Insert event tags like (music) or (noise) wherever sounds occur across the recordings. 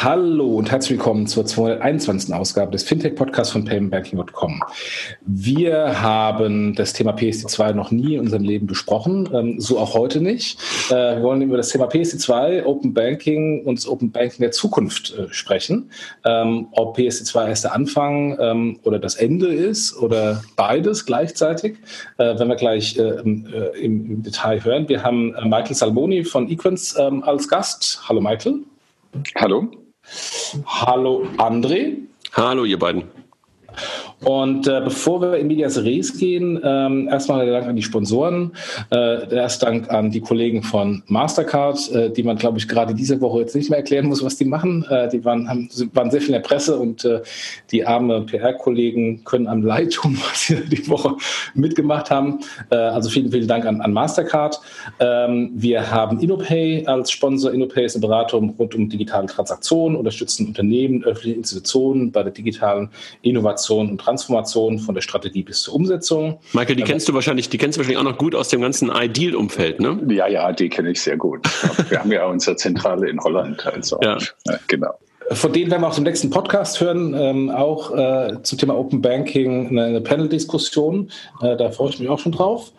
Hallo und herzlich willkommen zur 221. Ausgabe des Fintech-Podcasts von paymentbanking.com. Wir haben das Thema PSD2 noch nie in unserem Leben besprochen, ähm, so auch heute nicht. Äh, wir wollen über das Thema PSD2, Open Banking und das Open Banking der Zukunft äh, sprechen. Ähm, ob PSD2 erst der Anfang ähm, oder das Ende ist oder beides gleichzeitig, äh, werden wir gleich im, Detail hören. Wir haben Michael Salmoni von Equins als Gast. Hallo Michael. Hallo. Hallo André. Hallo ihr beiden. Und äh, bevor wir in Medias Res gehen, ähm, erstmal der Dank an die Sponsoren, äh, erst Dank an die Kollegen von Mastercard, äh, die man, glaube ich, gerade diese Woche jetzt nicht mehr erklären muss, was die machen. Äh, die waren, haben, waren sehr viel in der Presse und äh, die arme PR-Kollegen können einem leid tun, (laughs) was sie die Woche mitgemacht haben. Äh, also vielen, vielen Dank an, an Mastercard. Ähm, wir haben InnoPay als Sponsor. InnoPay ist eine Beratung rund um digitale Transaktionen, unterstützen Unternehmen, öffentliche Institutionen bei der digitalen Innovation und Transformation von der Strategie bis zur Umsetzung. Michael, die kennst du wahrscheinlich, die kennst du wahrscheinlich auch noch gut aus dem ganzen Ideal-Umfeld, ne? Ja, ja, die kenne ich sehr gut. (laughs) Wir haben ja unsere Zentrale in Holland, also ja. genau. Von denen werden wir auch im nächsten Podcast hören, ähm, auch äh, zum Thema Open Banking eine, eine Panel-Diskussion. Äh, da freue ich mich auch schon drauf.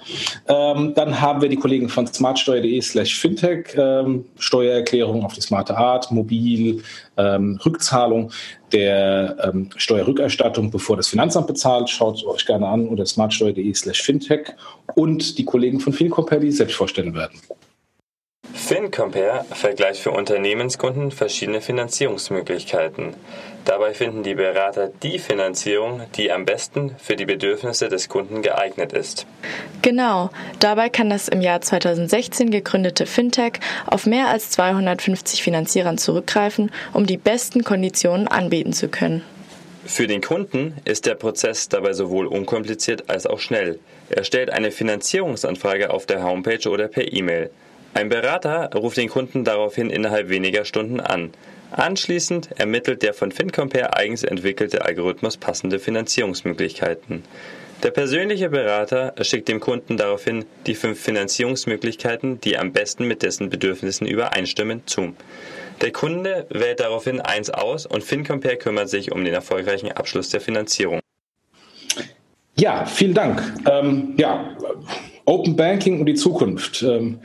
Ähm, dann haben wir die Kollegen von smartsteuer.de slash fintech, ähm, Steuererklärung auf die smarte Art, mobil, ähm, Rückzahlung der ähm, Steuerrückerstattung, bevor das Finanzamt bezahlt. Schaut es euch gerne an unter smartsteuer.de slash fintech und die Kollegen von FinCompare, die selbst vorstellen werden. FinCompare vergleicht für Unternehmenskunden verschiedene Finanzierungsmöglichkeiten. Dabei finden die Berater die Finanzierung, die am besten für die Bedürfnisse des Kunden geeignet ist. Genau, dabei kann das im Jahr 2016 gegründete Fintech auf mehr als 250 Finanzierern zurückgreifen, um die besten Konditionen anbieten zu können. Für den Kunden ist der Prozess dabei sowohl unkompliziert als auch schnell. Er stellt eine Finanzierungsanfrage auf der Homepage oder per E-Mail. Ein Berater ruft den Kunden daraufhin innerhalb weniger Stunden an. Anschließend ermittelt der von FinCompare eigens entwickelte Algorithmus passende Finanzierungsmöglichkeiten. Der persönliche Berater schickt dem Kunden daraufhin die fünf Finanzierungsmöglichkeiten, die am besten mit dessen Bedürfnissen übereinstimmen, zu. Der Kunde wählt daraufhin eins aus und FinCompare kümmert sich um den erfolgreichen Abschluss der Finanzierung. Ja, vielen Dank. Ähm, ja, Open Banking und die Zukunft. Ähm,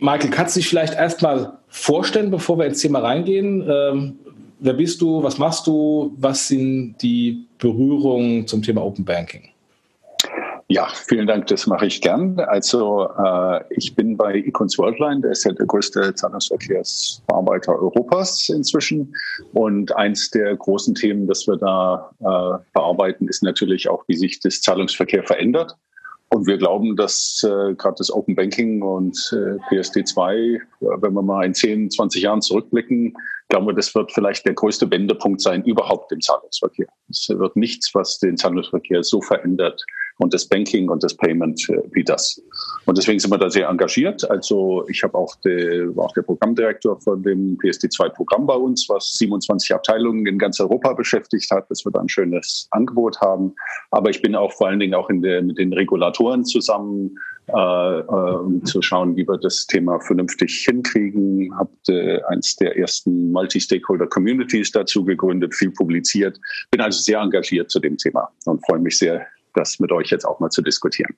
Michael, kannst du dich vielleicht erstmal vorstellen, bevor wir ins Thema reingehen? Ähm, wer bist du? Was machst du? Was sind die Berührungen zum Thema Open Banking? Ja, vielen Dank, das mache ich gern. Also äh, ich bin bei Econs Worldline, der ist ja der größte Zahlungsverkehrsbearbeiter Europas inzwischen. Und eins der großen Themen, das wir da äh, bearbeiten, ist natürlich auch, wie sich das Zahlungsverkehr verändert. Und wir glauben, dass äh, gerade das Open Banking und äh, PSD2, äh, wenn wir mal in 10, 20 Jahren zurückblicken, glauben wir, das wird vielleicht der größte Wendepunkt sein überhaupt im Zahlungsverkehr. Es wird nichts, was den Zahlungsverkehr so verändert, und das Banking und das Payment äh, wie das. Und deswegen sind wir da sehr engagiert. Also ich habe auch, de, war auch der Programmdirektor von dem PSD2-Programm bei uns, was 27 Abteilungen in ganz Europa beschäftigt hat, dass wir da ein schönes Angebot haben. Aber ich bin auch vor allen Dingen auch in der, mit den Regulatoren zusammen, äh, äh, um zu schauen, wie wir das Thema vernünftig hinkriegen. Habt äh, eins der ersten Multi-Stakeholder-Communities dazu gegründet, viel publiziert. Bin also sehr engagiert zu dem Thema und freue mich sehr, das mit euch jetzt auch mal zu diskutieren.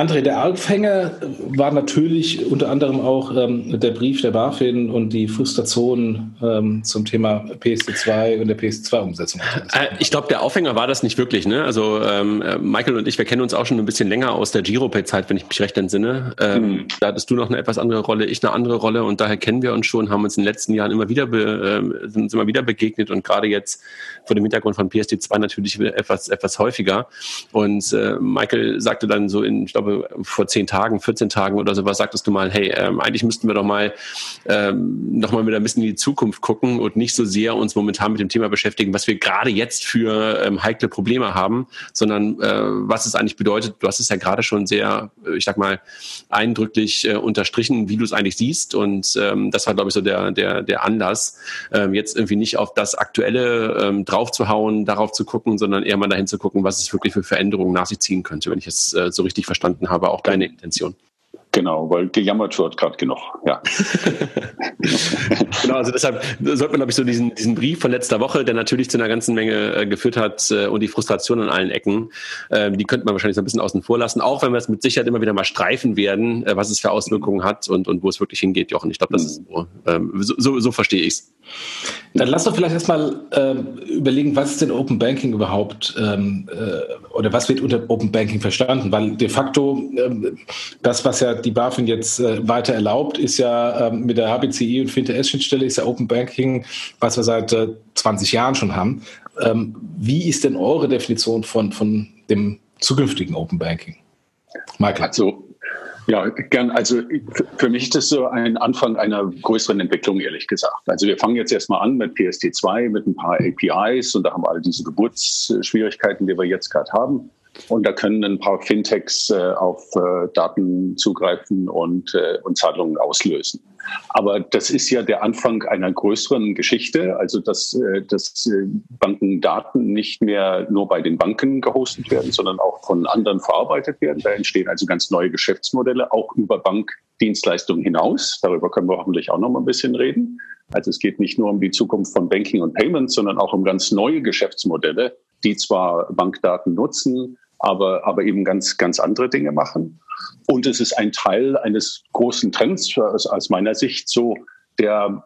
André, der Aufhänger war natürlich unter anderem auch ähm, der Brief der BaFin und die Frustration ähm, zum Thema PSD2 und der PSD2-Umsetzung. Äh, ich glaube, der Aufhänger war das nicht wirklich. Ne? Also ähm, äh, Michael und ich, wir kennen uns auch schon ein bisschen länger aus der Giropay-Zeit, wenn ich mich recht entsinne. Ähm, mhm. Da hattest du noch eine etwas andere Rolle, ich eine andere Rolle und daher kennen wir uns schon, haben uns in den letzten Jahren immer wieder, be, äh, sind immer wieder begegnet und gerade jetzt vor dem Hintergrund von PSD2 natürlich etwas, etwas häufiger. Und äh, Michael sagte dann so in, ich glaube, glaube, vor zehn Tagen, 14 Tagen oder sowas, sagtest du mal, hey, ähm, eigentlich müssten wir doch mal ähm, noch mal wieder ein bisschen in die Zukunft gucken und nicht so sehr uns momentan mit dem Thema beschäftigen, was wir gerade jetzt für ähm, heikle Probleme haben, sondern äh, was es eigentlich bedeutet. Du hast es ja gerade schon sehr, äh, ich sag mal, eindrücklich äh, unterstrichen, wie du es eigentlich siehst. Und ähm, das war, glaube ich, so der, der, der Anlass, ähm, jetzt irgendwie nicht auf das Aktuelle ähm, draufzuhauen, darauf zu gucken, sondern eher mal dahin zu gucken, was es wirklich für Veränderungen nach sich ziehen könnte, wenn ich es äh, so richtig verstanden habe, auch deine Intention. Genau, weil gejammert wird gerade genug, ja. (laughs) genau, also deshalb sollte man, glaube ich, so diesen, diesen Brief von letzter Woche, der natürlich zu einer ganzen Menge äh, geführt hat äh, und die Frustration an allen Ecken, äh, die könnte man wahrscheinlich so ein bisschen außen vor lassen, auch wenn wir es mit Sicherheit immer wieder mal streifen werden, äh, was es für Auswirkungen hat und, und wo es wirklich hingeht, Jochen. Ich glaube, das ist so, ähm, so, so, so verstehe ich es. Dann lass doch vielleicht erstmal ähm, überlegen, was ist denn Open Banking überhaupt ähm, äh, oder was wird unter Open Banking verstanden? Weil de facto ähm, das, was ja die BaFin jetzt äh, weiter erlaubt, ist ja ähm, mit der HBCI und FinTS-Schnittstelle ist ja Open Banking, was wir seit äh, 20 Jahren schon haben. Ähm, wie ist denn eure Definition von, von dem zukünftigen Open Banking? Michael. Also ja, gern. Also für mich ist das so ein Anfang einer größeren Entwicklung, ehrlich gesagt. Also wir fangen jetzt erstmal an mit PSD2, mit ein paar APIs und da haben wir all diese Geburtsschwierigkeiten, die wir jetzt gerade haben. Und da können ein paar Fintechs äh, auf äh, Daten zugreifen und, äh, und Zahlungen auslösen. Aber das ist ja der Anfang einer größeren Geschichte, also dass, äh, dass äh, Bankendaten nicht mehr nur bei den Banken gehostet werden, sondern auch von anderen verarbeitet werden. Da entstehen also ganz neue Geschäftsmodelle, auch über Bankdienstleistungen hinaus. Darüber können wir hoffentlich auch noch mal ein bisschen reden. Also es geht nicht nur um die Zukunft von Banking und Payments, sondern auch um ganz neue Geschäftsmodelle, die zwar Bankdaten nutzen, aber, aber eben ganz, ganz andere Dinge machen. Und es ist ein Teil eines großen Trends aus, meiner Sicht, so der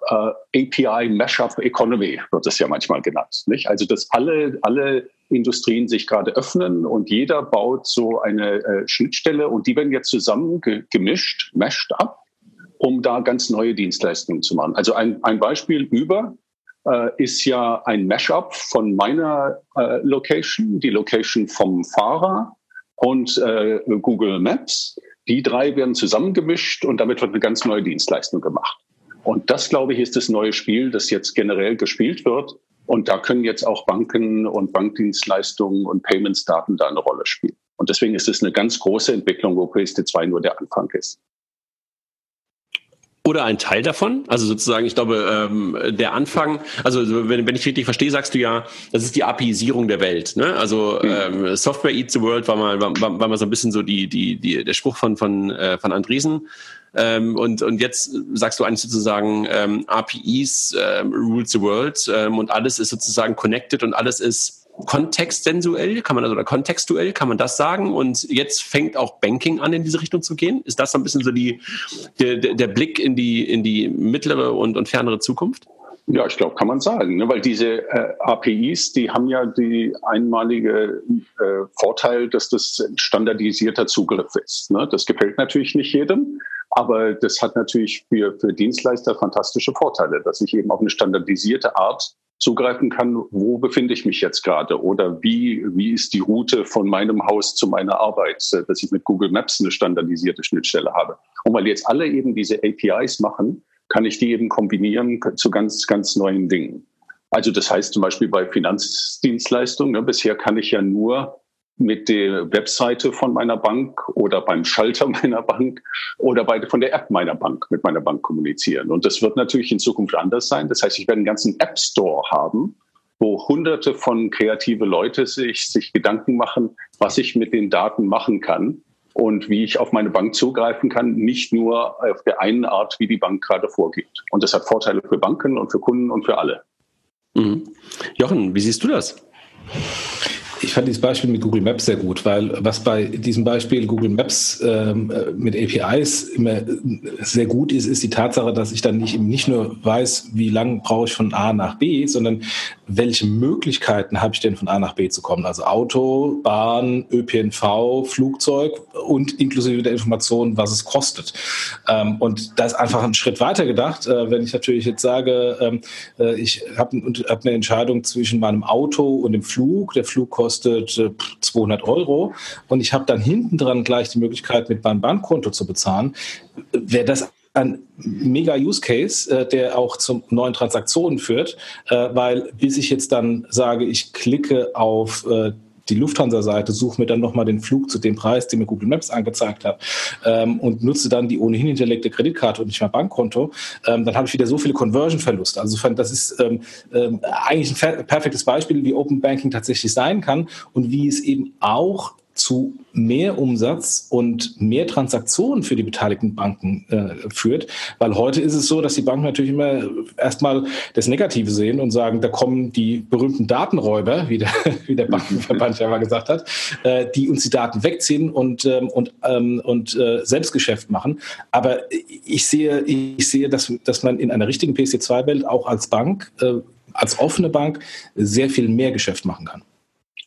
äh, API Mashup Economy wird es ja manchmal genannt. Nicht? Also dass alle, alle Industrien sich gerade öffnen und jeder baut so eine äh, Schnittstelle und die werden jetzt zusammen ge gemischt, meshed up, um da ganz neue Dienstleistungen zu machen. Also ein, ein Beispiel über äh, ist ja ein Mashup von meiner äh, Location, die Location vom Fahrer und äh, Google Maps. Die drei werden zusammengemischt und damit wird eine ganz neue Dienstleistung gemacht. Und das, glaube ich, ist das neue Spiel, das jetzt generell gespielt wird. Und da können jetzt auch Banken und Bankdienstleistungen und Payments-Daten da eine Rolle spielen. Und deswegen ist es eine ganz große Entwicklung, wo PSD2 nur der Anfang ist. Oder ein Teil davon. Also sozusagen, ich glaube, ähm, der Anfang, also wenn, wenn ich richtig verstehe, sagst du ja, das ist die APIisierung der Welt. Ne? Also mhm. ähm, Software eats the world war mal, war, war mal so ein bisschen so die, die, die, der Spruch von, von, äh, von Andresen. Ähm, und, und jetzt sagst du eigentlich sozusagen, ähm, APIs ähm, rule the world ähm, und alles ist sozusagen connected und alles ist kontextsensuell, kann man also oder kontextuell, kann man das sagen? Und jetzt fängt auch Banking an, in diese Richtung zu gehen. Ist das so ein bisschen so die, der, der Blick in die, in die mittlere und, und fernere Zukunft? Ja, ich glaube, kann man sagen, ne? weil diese äh, APIs, die haben ja die einmalige äh, Vorteil, dass das standardisierter Zugriff ist. Ne? Das gefällt natürlich nicht jedem, aber das hat natürlich für, für Dienstleister fantastische Vorteile, dass ich eben auf eine standardisierte Art zugreifen kann, wo befinde ich mich jetzt gerade oder wie, wie ist die Route von meinem Haus zu meiner Arbeit, äh, dass ich mit Google Maps eine standardisierte Schnittstelle habe. Und weil jetzt alle eben diese APIs machen, kann ich die eben kombinieren zu ganz, ganz neuen Dingen. Also das heißt zum Beispiel bei Finanzdienstleistungen, ne, bisher kann ich ja nur mit der Webseite von meiner Bank oder beim Schalter (laughs) meiner Bank oder bei, von der App meiner Bank mit meiner Bank kommunizieren. Und das wird natürlich in Zukunft anders sein. Das heißt, ich werde einen ganzen App Store haben, wo hunderte von kreative Leute sich, sich Gedanken machen, was ich mit den Daten machen kann und wie ich auf meine Bank zugreifen kann, nicht nur auf der einen Art, wie die Bank gerade vorgibt. Und das hat Vorteile für Banken und für Kunden und für alle. Mhm. Jochen, wie siehst du das? Ich fand dieses Beispiel mit Google Maps sehr gut, weil was bei diesem Beispiel Google Maps ähm, mit APIs immer sehr gut ist, ist die Tatsache, dass ich dann nicht, nicht nur weiß, wie lang brauche ich von A nach B, sondern welche Möglichkeiten habe ich denn von A nach B zu kommen? Also Auto, Bahn, ÖPNV, Flugzeug und inklusive der Information, was es kostet. Ähm, und da ist einfach ein Schritt weiter gedacht. Äh, wenn ich natürlich jetzt sage, ähm, äh, ich habe hab eine Entscheidung zwischen meinem Auto und dem Flug. Der Flug kostet äh, 200 Euro und ich habe dann hinten dran gleich die Möglichkeit, mit meinem Bankkonto zu bezahlen. Wäre das ein mega Use Case, äh, der auch zu neuen Transaktionen führt, äh, weil bis ich jetzt dann sage, ich klicke auf äh, die Lufthansa-Seite, suche mir dann nochmal den Flug zu dem Preis, den mir Google Maps angezeigt hat ähm, und nutze dann die ohnehin hinterlegte Kreditkarte und nicht mein Bankkonto, ähm, dann habe ich wieder so viele Conversion-Verluste. Also das ist ähm, ähm, eigentlich ein perfektes Beispiel, wie Open Banking tatsächlich sein kann und wie es eben auch zu mehr Umsatz und mehr Transaktionen für die beteiligten Banken äh, führt. Weil heute ist es so, dass die Banken natürlich immer erstmal das Negative sehen und sagen, da kommen die berühmten Datenräuber, wie der, (laughs) wie der Bankenverband ja mal gesagt hat, äh, die uns die Daten wegziehen und, ähm, und, ähm, und äh, Selbstgeschäft machen. Aber ich sehe, ich sehe, dass, dass man in einer richtigen PC2-Welt auch als Bank, äh, als offene Bank sehr viel mehr Geschäft machen kann.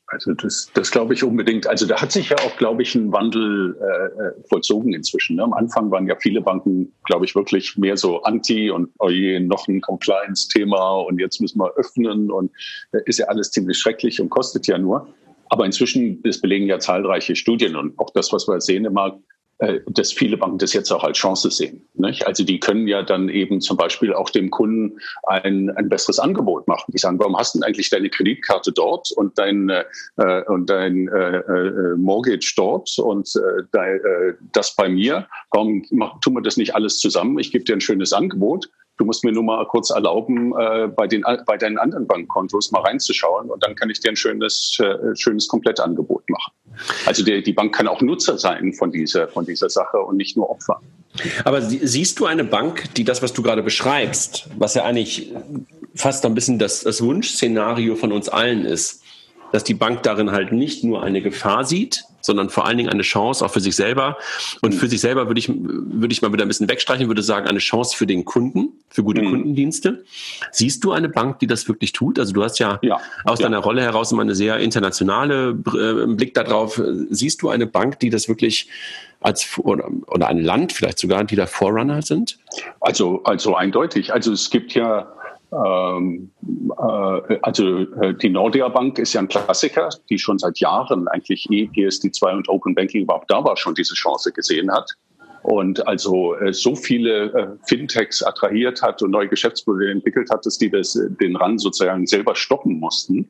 Also das, das glaube ich unbedingt. Also da hat sich ja auch, glaube ich, ein Wandel äh, äh, vollzogen inzwischen. Ne? Am Anfang waren ja viele Banken, glaube ich, wirklich mehr so anti und oh je, noch ein Compliance-Thema und jetzt müssen wir öffnen und äh, ist ja alles ziemlich schrecklich und kostet ja nur. Aber inzwischen, das belegen ja zahlreiche Studien und auch das, was wir sehen im Markt, dass viele Banken das jetzt auch als Chance sehen. Nicht? Also die können ja dann eben zum Beispiel auch dem Kunden ein, ein besseres Angebot machen. Die sagen, warum hast du denn eigentlich deine Kreditkarte dort und dein, äh, und dein äh, äh, Mortgage dort und äh, äh, das bei mir? Warum tun wir das nicht alles zusammen? Ich gebe dir ein schönes Angebot du musst mir nur mal kurz erlauben, äh, bei, den, bei deinen anderen Bankkontos mal reinzuschauen und dann kann ich dir ein schönes, äh, schönes Komplettangebot machen. Also der, die Bank kann auch Nutzer sein von dieser, von dieser Sache und nicht nur Opfer. Aber siehst du eine Bank, die das, was du gerade beschreibst, was ja eigentlich fast ein bisschen das, das Wunschszenario von uns allen ist, dass die Bank darin halt nicht nur eine Gefahr sieht, sondern vor allen Dingen eine Chance auch für sich selber. Und für sich selber würde ich, würde ich mal wieder ein bisschen wegstreichen, würde sagen, eine Chance für den Kunden, für gute mhm. Kundendienste. Siehst du eine Bank, die das wirklich tut? Also du hast ja, ja. aus ja. deiner Rolle heraus immer eine sehr internationale äh, Blick darauf. Siehst du eine Bank, die das wirklich als oder, oder ein Land vielleicht sogar, die da Vorrunner sind? Also, also eindeutig. Also es gibt ja ähm, äh, also äh, die Nordea Bank ist ja ein Klassiker, die schon seit Jahren eigentlich eh PSD2 und Open Banking überhaupt da war, schon diese Chance gesehen hat und also äh, so viele äh, Fintechs attrahiert hat und neue Geschäftsmodelle entwickelt hat, dass die das, den Run sozusagen selber stoppen mussten.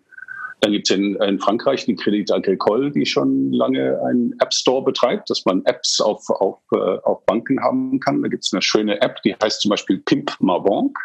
Dann gibt es in, in, Frankreich die Credit Agricole, die schon lange einen App Store betreibt, dass man Apps auf, auf, äh, auf Banken haben kann. Da gibt es eine schöne App, die heißt zum Beispiel Pimp Ma Banque.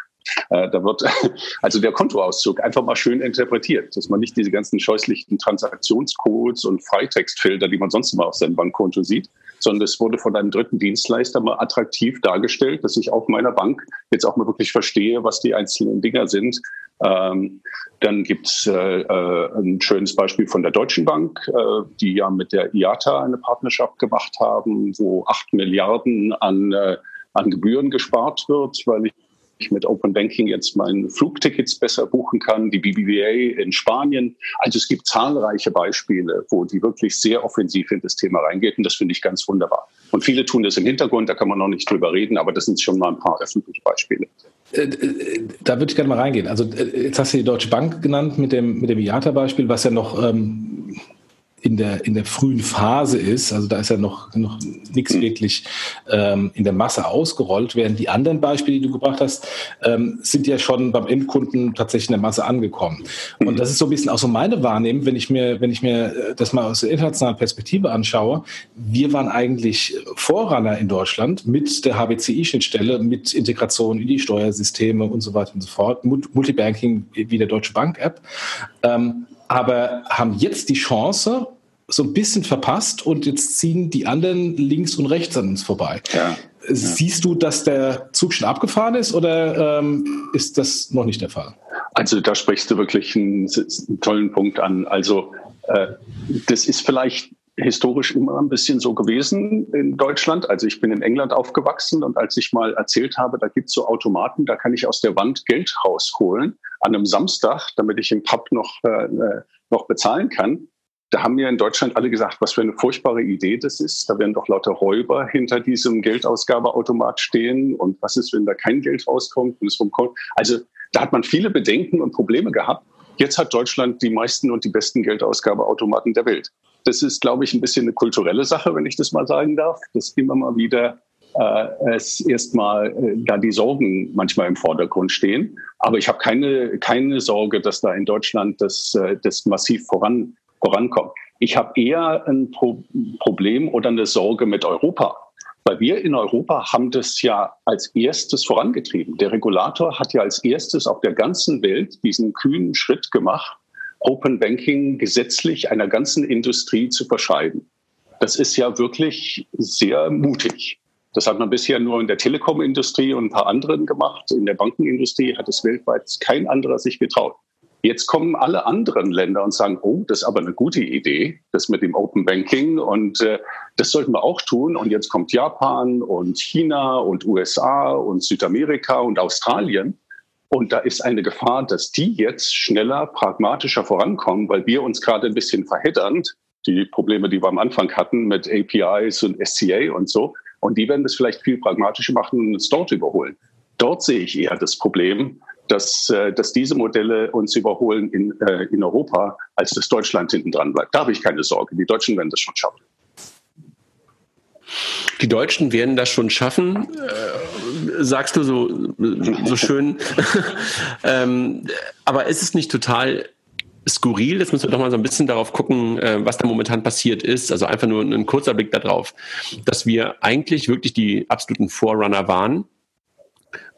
Äh, da wird (laughs) also der Kontoauszug einfach mal schön interpretiert, dass man nicht diese ganzen scheußlichen Transaktionscodes und Freitextfilter, die man sonst immer auf seinem Bankkonto sieht, sondern es wurde von einem dritten Dienstleister mal attraktiv dargestellt, dass ich auf meiner Bank jetzt auch mal wirklich verstehe, was die einzelnen Dinger sind. Ähm, dann gibt's äh, äh, ein schönes Beispiel von der Deutschen Bank, äh, die ja mit der IATA eine Partnerschaft gemacht haben, wo acht Milliarden an, äh, an Gebühren gespart wird, weil ich mit Open Banking jetzt meine Flugtickets besser buchen kann, die BBVA in Spanien. Also es gibt zahlreiche Beispiele, wo die wirklich sehr offensiv in das Thema reingeht und das finde ich ganz wunderbar. Und viele tun das im Hintergrund, da kann man noch nicht drüber reden, aber das sind schon mal ein paar öffentliche Beispiele. Äh, äh, da würde ich gerne mal reingehen. Also äh, jetzt hast du die Deutsche Bank genannt mit dem, mit dem IATA-Beispiel, was ja noch ähm, in der, in der frühen Phase ist. Also da ist ja noch, noch nichts wirklich ähm, in der Masse ausgerollt, während die anderen Beispiele, die du gebracht hast, ähm, sind ja schon beim Endkunden tatsächlich in der Masse angekommen. Und das ist so ein bisschen auch so meine Wahrnehmung, wenn ich mir, wenn ich mir das mal aus der internationalen Perspektive anschaue. Wir waren eigentlich Vorrunner in Deutschland mit der HBCI-Schnittstelle, mit Integration in die Steuersysteme und so weiter und so fort, Multibanking wie der Deutsche Bank-App. Ähm, aber haben jetzt die Chance, so ein bisschen verpasst und jetzt ziehen die anderen links und rechts an uns vorbei. Ja, Siehst du, dass der Zug schon abgefahren ist oder ähm, ist das noch nicht der Fall? Also da sprichst du wirklich einen, einen tollen Punkt an. Also äh, das ist vielleicht historisch immer ein bisschen so gewesen in Deutschland. Also ich bin in England aufgewachsen und als ich mal erzählt habe, da gibt's so Automaten, da kann ich aus der Wand Geld rausholen an einem Samstag, damit ich im Pub noch, äh, äh noch bezahlen kann. Da haben mir in Deutschland alle gesagt, was für eine furchtbare Idee das ist. Da werden doch lauter Räuber hinter diesem Geldausgabeautomat stehen. Und was ist, wenn da kein Geld rauskommt? Und es vom also da hat man viele Bedenken und Probleme gehabt. Jetzt hat Deutschland die meisten und die besten Geldausgabeautomaten der Welt. Das ist, glaube ich, ein bisschen eine kulturelle Sache, wenn ich das mal sagen darf, dass immer mal wieder äh, es erstmal äh, da die Sorgen manchmal im Vordergrund stehen. Aber ich habe keine, keine Sorge, dass da in Deutschland das, äh, das massiv voran, vorankommt. Ich habe eher ein Pro Problem oder eine Sorge mit Europa. Weil wir in Europa haben das ja als erstes vorangetrieben. Der Regulator hat ja als erstes auf der ganzen Welt diesen kühnen Schritt gemacht, Open Banking gesetzlich einer ganzen Industrie zu verschreiben. Das ist ja wirklich sehr mutig. Das hat man bisher nur in der Telekom-Industrie und ein paar anderen gemacht. In der Bankenindustrie hat es weltweit kein anderer sich getraut. Jetzt kommen alle anderen Länder und sagen, oh, das ist aber eine gute Idee, das mit dem Open Banking und äh, das sollten wir auch tun. Und jetzt kommt Japan und China und USA und Südamerika und Australien. Und da ist eine Gefahr, dass die jetzt schneller, pragmatischer vorankommen, weil wir uns gerade ein bisschen verheddern. Die Probleme, die wir am Anfang hatten mit APIs und SCA und so. Und die werden das vielleicht viel pragmatischer machen und uns dort überholen. Dort sehe ich eher das Problem, dass, äh, dass diese Modelle uns überholen in, äh, in Europa, als dass Deutschland hinten dran bleibt. Da habe ich keine Sorge. Die Deutschen werden das schon schaffen. Die Deutschen werden das schon schaffen, äh, sagst du so, so schön. (laughs) ähm, aber ist es nicht total skurril? Jetzt müssen wir doch mal so ein bisschen darauf gucken, was da momentan passiert ist. Also einfach nur ein kurzer Blick darauf, dass wir eigentlich wirklich die absoluten Vorrunner waren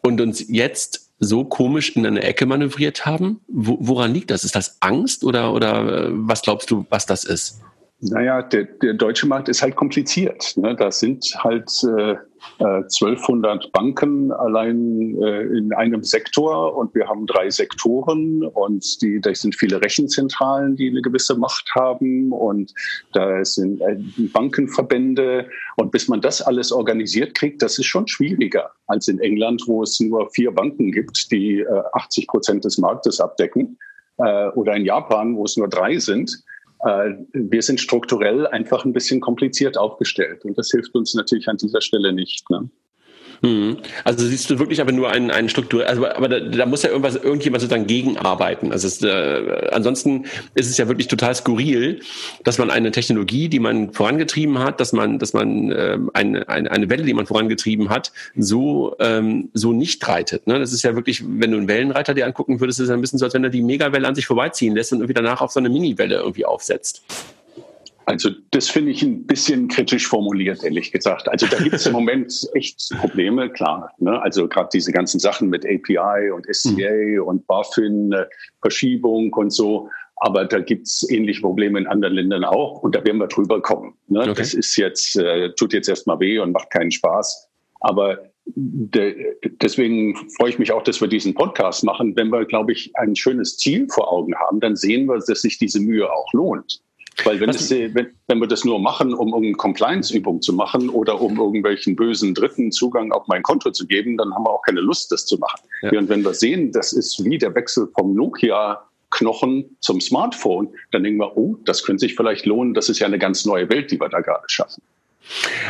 und uns jetzt so komisch in eine Ecke manövriert haben. Wo, woran liegt das? Ist das Angst oder, oder äh, was glaubst du, was das ist? Naja, der, der deutsche Markt ist halt kompliziert. Ne? Da sind halt äh, 1200 äh, Banken allein äh, in einem Sektor und wir haben drei Sektoren und die, da sind viele Rechenzentralen, die eine gewisse Macht haben und da sind äh, Bankenverbände und bis man das alles organisiert kriegt, das ist schon schwieriger als in England, wo es nur vier Banken gibt, die äh, 80 Prozent des Marktes abdecken äh, oder in Japan, wo es nur drei sind. Äh, wir sind strukturell einfach ein bisschen kompliziert aufgestellt und das hilft uns natürlich an dieser Stelle nicht. Ne? Mhm. Also siehst du wirklich aber nur einen, einen Struktur, also, aber da, da muss ja irgendwas, irgendjemand sozusagen gegenarbeiten. Also es, äh, ansonsten ist es ja wirklich total skurril, dass man eine Technologie, die man vorangetrieben hat, dass man, dass man äh, eine, eine, eine Welle, die man vorangetrieben hat, so, ähm, so nicht reitet. Ne? Das ist ja wirklich, wenn du einen Wellenreiter dir angucken würdest, ist es ein bisschen so, als wenn er die Megawelle an sich vorbeiziehen lässt und irgendwie danach auf so eine Miniwelle irgendwie aufsetzt. Also das finde ich ein bisschen kritisch formuliert, ehrlich gesagt. Also da gibt es im (laughs) Moment echt Probleme, klar. Ne? Also gerade diese ganzen Sachen mit API und SCA mhm. und BaFin, äh, Verschiebung und so. Aber da gibt es ähnliche Probleme in anderen Ländern auch und da werden wir drüber kommen. Ne? Okay. Das ist jetzt, äh, tut jetzt erstmal weh und macht keinen Spaß. Aber de, deswegen freue ich mich auch, dass wir diesen Podcast machen. Wenn wir, glaube ich, ein schönes Ziel vor Augen haben, dann sehen wir, dass sich diese Mühe auch lohnt. Weil wenn, es, wenn, wenn wir das nur machen, um irgendeine Compliance-Übung zu machen oder um irgendwelchen bösen Dritten Zugang auf mein Konto zu geben, dann haben wir auch keine Lust, das zu machen. Ja. Und wenn wir sehen, das ist wie der Wechsel vom Nokia Knochen zum Smartphone, dann denken wir, oh, das könnte sich vielleicht lohnen, das ist ja eine ganz neue Welt, die wir da gerade schaffen.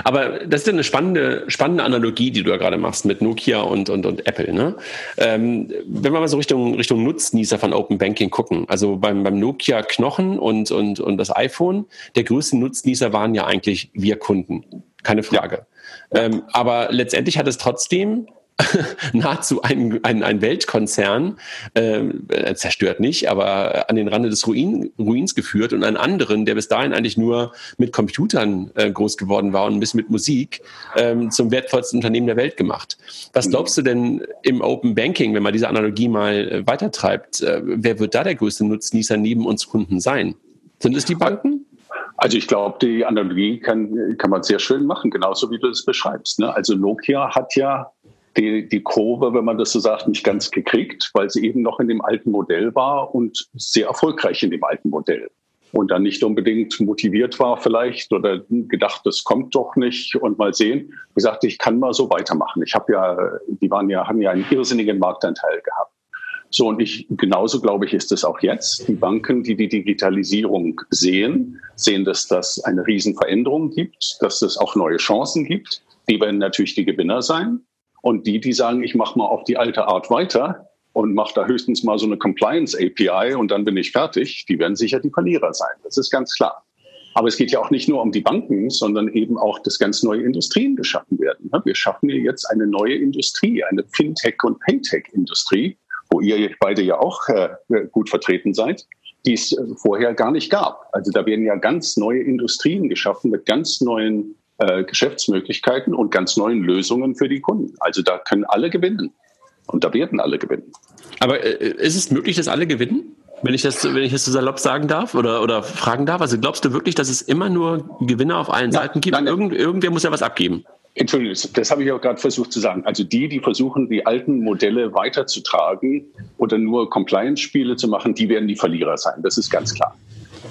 Aber das ist ja eine spannende, spannende Analogie, die du ja gerade machst mit Nokia und, und, und Apple. Ne? Ähm, wenn wir mal so Richtung, Richtung Nutznießer von Open Banking gucken, also beim, beim Nokia Knochen und, und, und das iPhone, der größte Nutznießer waren ja eigentlich wir Kunden. Keine Frage. Ähm, aber letztendlich hat es trotzdem (laughs) nahezu ein, ein, ein Weltkonzern äh, zerstört nicht, aber an den Rande des Ruin, Ruins geführt und einen anderen, der bis dahin eigentlich nur mit Computern äh, groß geworden war und ein bisschen mit Musik, ähm, zum wertvollsten Unternehmen der Welt gemacht. Was glaubst du denn im Open Banking, wenn man diese Analogie mal äh, weitertreibt, äh, wer wird da der größte Nutznießer neben uns Kunden sein? Sind es die Banken? Also ich glaube, die Analogie kann, kann man sehr schön machen, genauso wie du es beschreibst. Ne? Also Nokia hat ja die, die Kurve, wenn man das so sagt, nicht ganz gekriegt, weil sie eben noch in dem alten Modell war und sehr erfolgreich in dem alten Modell. und dann nicht unbedingt motiviert war vielleicht oder gedacht, das kommt doch nicht und mal sehen, gesagt, ich kann mal so weitermachen. Ich habe ja, die waren ja, haben ja einen irrsinnigen Marktanteil gehabt. So, und ich, genauso glaube ich, ist es auch jetzt. Die Banken, die die Digitalisierung sehen, sehen, dass das eine Riesenveränderung gibt, dass es auch neue Chancen gibt. Die werden natürlich die Gewinner sein. Und die, die sagen, ich mache mal auf die alte Art weiter und mache da höchstens mal so eine Compliance API und dann bin ich fertig, die werden sicher die Verlierer sein. Das ist ganz klar. Aber es geht ja auch nicht nur um die Banken, sondern eben auch, dass ganz neue Industrien geschaffen werden. Wir schaffen hier jetzt eine neue Industrie, eine Fintech- und Paytech-Industrie, wo ihr beide ja auch äh, gut vertreten seid, die es äh, vorher gar nicht gab. Also da werden ja ganz neue Industrien geschaffen mit ganz neuen äh, Geschäftsmöglichkeiten und ganz neuen Lösungen für die Kunden. Also da können alle gewinnen. Und da werden alle gewinnen. Aber äh, ist es möglich, dass alle gewinnen? Wenn ich das, wenn ich das so salopp sagen darf oder, oder fragen darf, also glaubst du wirklich, dass es immer nur Gewinner auf allen ja, Seiten gibt? Nein, Irgend, irgendwer muss ja was abgeben. Entschuldigung, das habe ich auch gerade versucht zu sagen. Also die, die versuchen, die alten Modelle weiterzutragen oder nur Compliance-Spiele zu machen, die werden die Verlierer sein. Das ist ganz klar.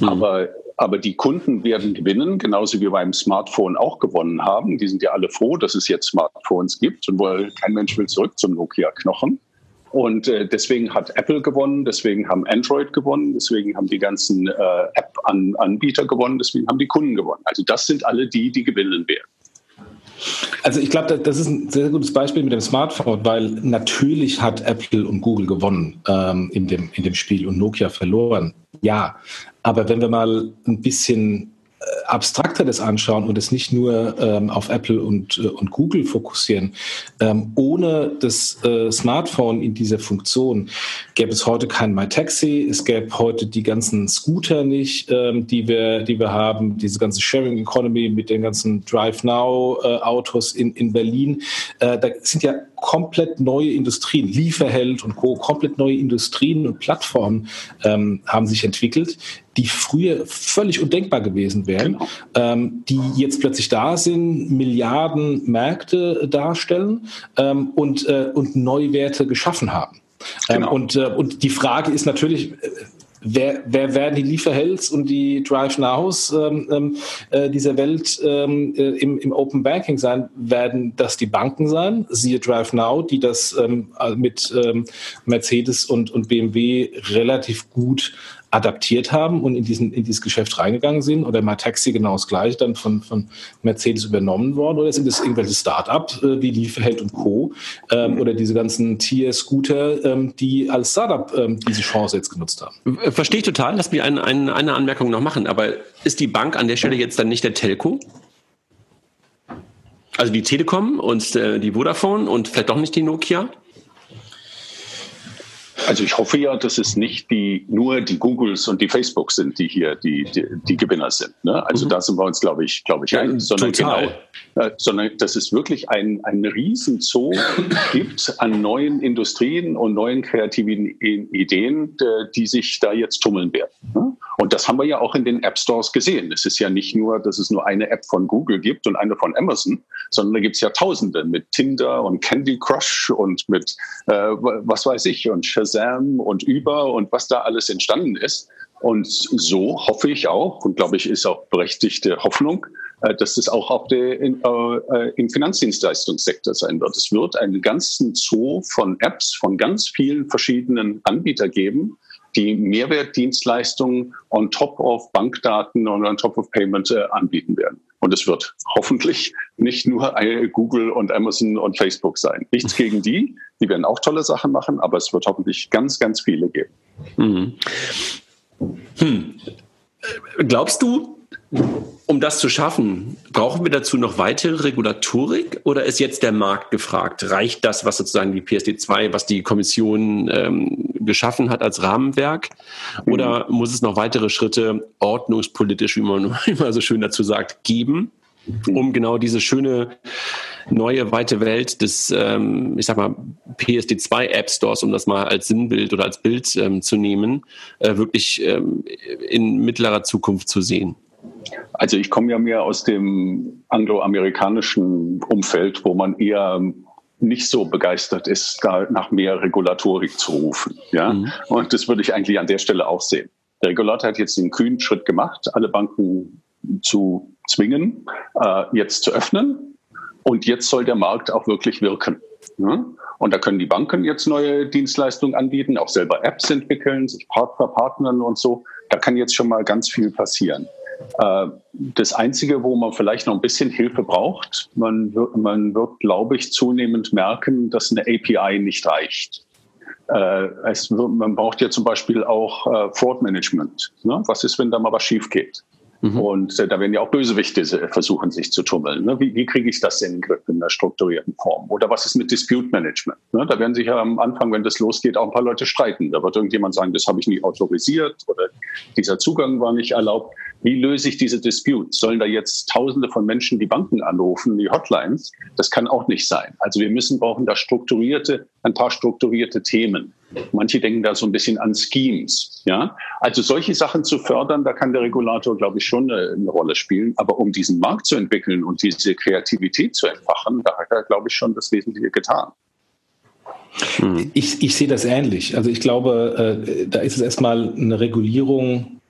Mhm. Aber, aber die Kunden werden gewinnen, genauso wie beim Smartphone auch gewonnen haben. Die sind ja alle froh, dass es jetzt Smartphones gibt und wohl kein Mensch will zurück zum Nokia-Knochen. Und äh, deswegen hat Apple gewonnen, deswegen haben Android gewonnen, deswegen haben die ganzen äh, App-Anbieter gewonnen, deswegen haben die Kunden gewonnen. Also das sind alle die, die gewinnen werden. Also ich glaube, das ist ein sehr gutes Beispiel mit dem Smartphone, weil natürlich hat Apple und Google gewonnen ähm, in, dem, in dem Spiel und Nokia verloren. Ja, aber wenn wir mal ein bisschen äh, abstrakter das anschauen und es nicht nur ähm, auf Apple und, äh, und Google fokussieren, ähm, ohne das äh, Smartphone in dieser Funktion gäbe es heute kein MyTaxi, es gäbe heute die ganzen Scooter nicht, ähm, die, wir, die wir haben, diese ganze Sharing Economy mit den ganzen Drive Now äh, Autos in, in Berlin. Äh, da sind ja komplett neue Industrien, Lieferheld und Co., komplett neue Industrien und Plattformen ähm, haben sich entwickelt, die früher völlig undenkbar gewesen wären, genau. ähm, die jetzt plötzlich da sind, Milliarden Märkte darstellen ähm, und, äh, und Neuwerte geschaffen haben. Ähm, genau. und, äh, und die Frage ist natürlich, äh, wer, wer werden die Lieferhelds und die Drive Nows ähm, ähm, äh, dieser Welt ähm, äh, im, im Open Banking sein? Werden das die Banken sein, siehe Drive Now, die das ähm, mit ähm, Mercedes und, und BMW relativ gut adaptiert haben und in, diesen, in dieses Geschäft reingegangen sind oder mal Taxi genau das gleiche dann von, von Mercedes übernommen worden oder sind es irgendwelche Start-up äh, wie Lieferheld und Co. Ähm, oder diese ganzen Tier-Scooter, ähm, die als Startup ähm, diese Chance jetzt genutzt haben? Verstehe ich total. Lass mich ein, ein, eine Anmerkung noch machen. Aber ist die Bank an der Stelle jetzt dann nicht der Telco? Also die Telekom und äh, die Vodafone und vielleicht doch nicht die Nokia? Also ich hoffe ja, dass es nicht die, nur die Googles und die Facebooks sind, die hier die, die, die Gewinner sind. Ne? Also mhm. da sind wir uns, glaube ich, glaube ich, ja, ein, sondern total. genau, äh, sondern dass es wirklich ein, ein Riesenzoo (coughs) gibt an neuen Industrien und neuen kreativen Ideen, die sich da jetzt tummeln werden. Ne? Und das haben wir ja auch in den App Stores gesehen. Es ist ja nicht nur, dass es nur eine App von Google gibt und eine von Amazon, sondern da gibt es ja Tausende mit Tinder und Candy Crush und mit äh, was weiß ich und Shazam und Uber und was da alles entstanden ist. Und so hoffe ich auch und glaube ich ist auch berechtigte Hoffnung, äh, dass das auch auf der, in, äh, im Finanzdienstleistungssektor sein wird. Es wird einen ganzen Zoo von Apps von ganz vielen verschiedenen Anbietern geben, die Mehrwertdienstleistungen on top of Bankdaten und on top of Payment äh, anbieten werden. Und es wird hoffentlich nicht nur Google und Amazon und Facebook sein. Nichts (laughs) gegen die, die werden auch tolle Sachen machen, aber es wird hoffentlich ganz, ganz viele geben. Mhm. Hm. Glaubst du, um das zu schaffen, brauchen wir dazu noch weitere Regulatorik oder ist jetzt der Markt gefragt? Reicht das, was sozusagen die PSD2, was die Kommission ähm, geschaffen hat als Rahmenwerk? Oder mhm. muss es noch weitere Schritte ordnungspolitisch, wie man (laughs) immer so schön dazu sagt, geben, um genau diese schöne neue weite Welt des, ähm, ich sag mal, PSD2 App Stores, um das mal als Sinnbild oder als Bild ähm, zu nehmen, äh, wirklich ähm, in mittlerer Zukunft zu sehen? Also ich komme ja mehr aus dem angloamerikanischen Umfeld, wo man eher nicht so begeistert ist, da nach mehr Regulatorik zu rufen. Ja? Mhm. Und das würde ich eigentlich an der Stelle auch sehen. Der Regulator hat jetzt den kühnen Schritt gemacht, alle Banken zu zwingen, äh, jetzt zu öffnen. Und jetzt soll der Markt auch wirklich wirken. Ne? Und da können die Banken jetzt neue Dienstleistungen anbieten, auch selber Apps entwickeln, sich Partner partnern und so. Da kann jetzt schon mal ganz viel passieren. Äh, das Einzige, wo man vielleicht noch ein bisschen Hilfe braucht, man wird, man wird glaube ich, zunehmend merken, dass eine API nicht reicht. Äh, es, man braucht ja zum Beispiel auch äh, Fraud Management. Ne? Was ist, wenn da mal was schief geht? Mhm. Und äh, da werden ja auch Bösewichte versuchen, sich zu tummeln. Ne? Wie, wie kriege ich das in den Griff in einer strukturierten Form? Oder was ist mit Dispute Management? Ne? Da werden sich ja am Anfang, wenn das losgeht, auch ein paar Leute streiten. Da wird irgendjemand sagen, das habe ich nie autorisiert oder dieser Zugang war nicht erlaubt. Wie löse ich diese Disputes? Sollen da jetzt Tausende von Menschen die Banken anrufen, die Hotlines? Das kann auch nicht sein. Also wir müssen brauchen da strukturierte, ein paar strukturierte Themen. Manche denken da so ein bisschen an Schemes. Ja, also solche Sachen zu fördern, da kann der Regulator, glaube ich, schon eine, eine Rolle spielen. Aber um diesen Markt zu entwickeln und diese Kreativität zu entfachen, da hat er, glaube ich, schon das Wesentliche getan. Ich, ich sehe das ähnlich. Also ich glaube, äh, da ist es erstmal eine Regulierung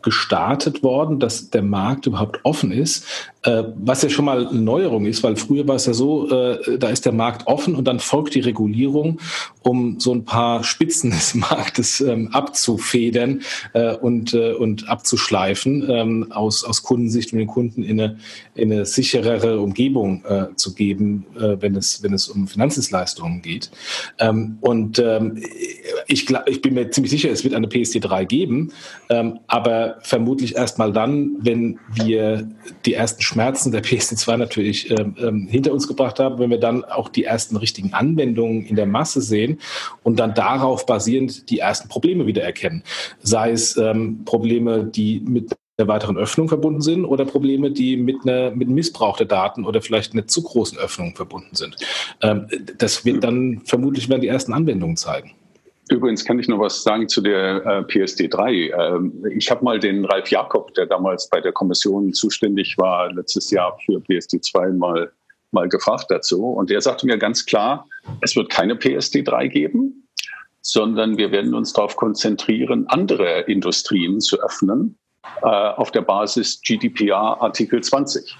gestartet worden, dass der Markt überhaupt offen ist, äh, was ja schon mal eine Neuerung ist, weil früher war es ja so, äh, da ist der Markt offen und dann folgt die Regulierung, um so ein paar Spitzen (laughs) des Marktes ähm, abzufedern äh, und, äh, und abzuschleifen, ähm, aus, aus Kundensicht und den Kunden in eine, in eine sicherere Umgebung äh, zu geben, äh, wenn, es, wenn es um Finanzdienstleistungen geht. Ähm, und ich, glaub, ich bin mir ziemlich sicher, es wird eine PSD3 geben, aber vermutlich erst mal dann, wenn wir die ersten Schmerzen der PSD2 natürlich ähm, ähm, hinter uns gebracht haben, wenn wir dann auch die ersten richtigen Anwendungen in der Masse sehen und dann darauf basierend die ersten Probleme wieder erkennen. Sei es ähm, Probleme, die mit der weiteren Öffnung verbunden sind oder Probleme, die mit einer mit Missbrauch der Daten oder vielleicht einer zu großen Öffnung verbunden sind. Ähm, das wird dann vermutlich werden die ersten Anwendungen zeigen. Übrigens kann ich noch was sagen zu der äh, PSD3. Ähm, ich habe mal den Ralf Jakob, der damals bei der Kommission zuständig war, letztes Jahr für PSD2 mal, mal gefragt dazu. Und der sagte mir ganz klar, es wird keine PSD3 geben, sondern wir werden uns darauf konzentrieren, andere Industrien zu öffnen äh, auf der Basis GDPR Artikel 20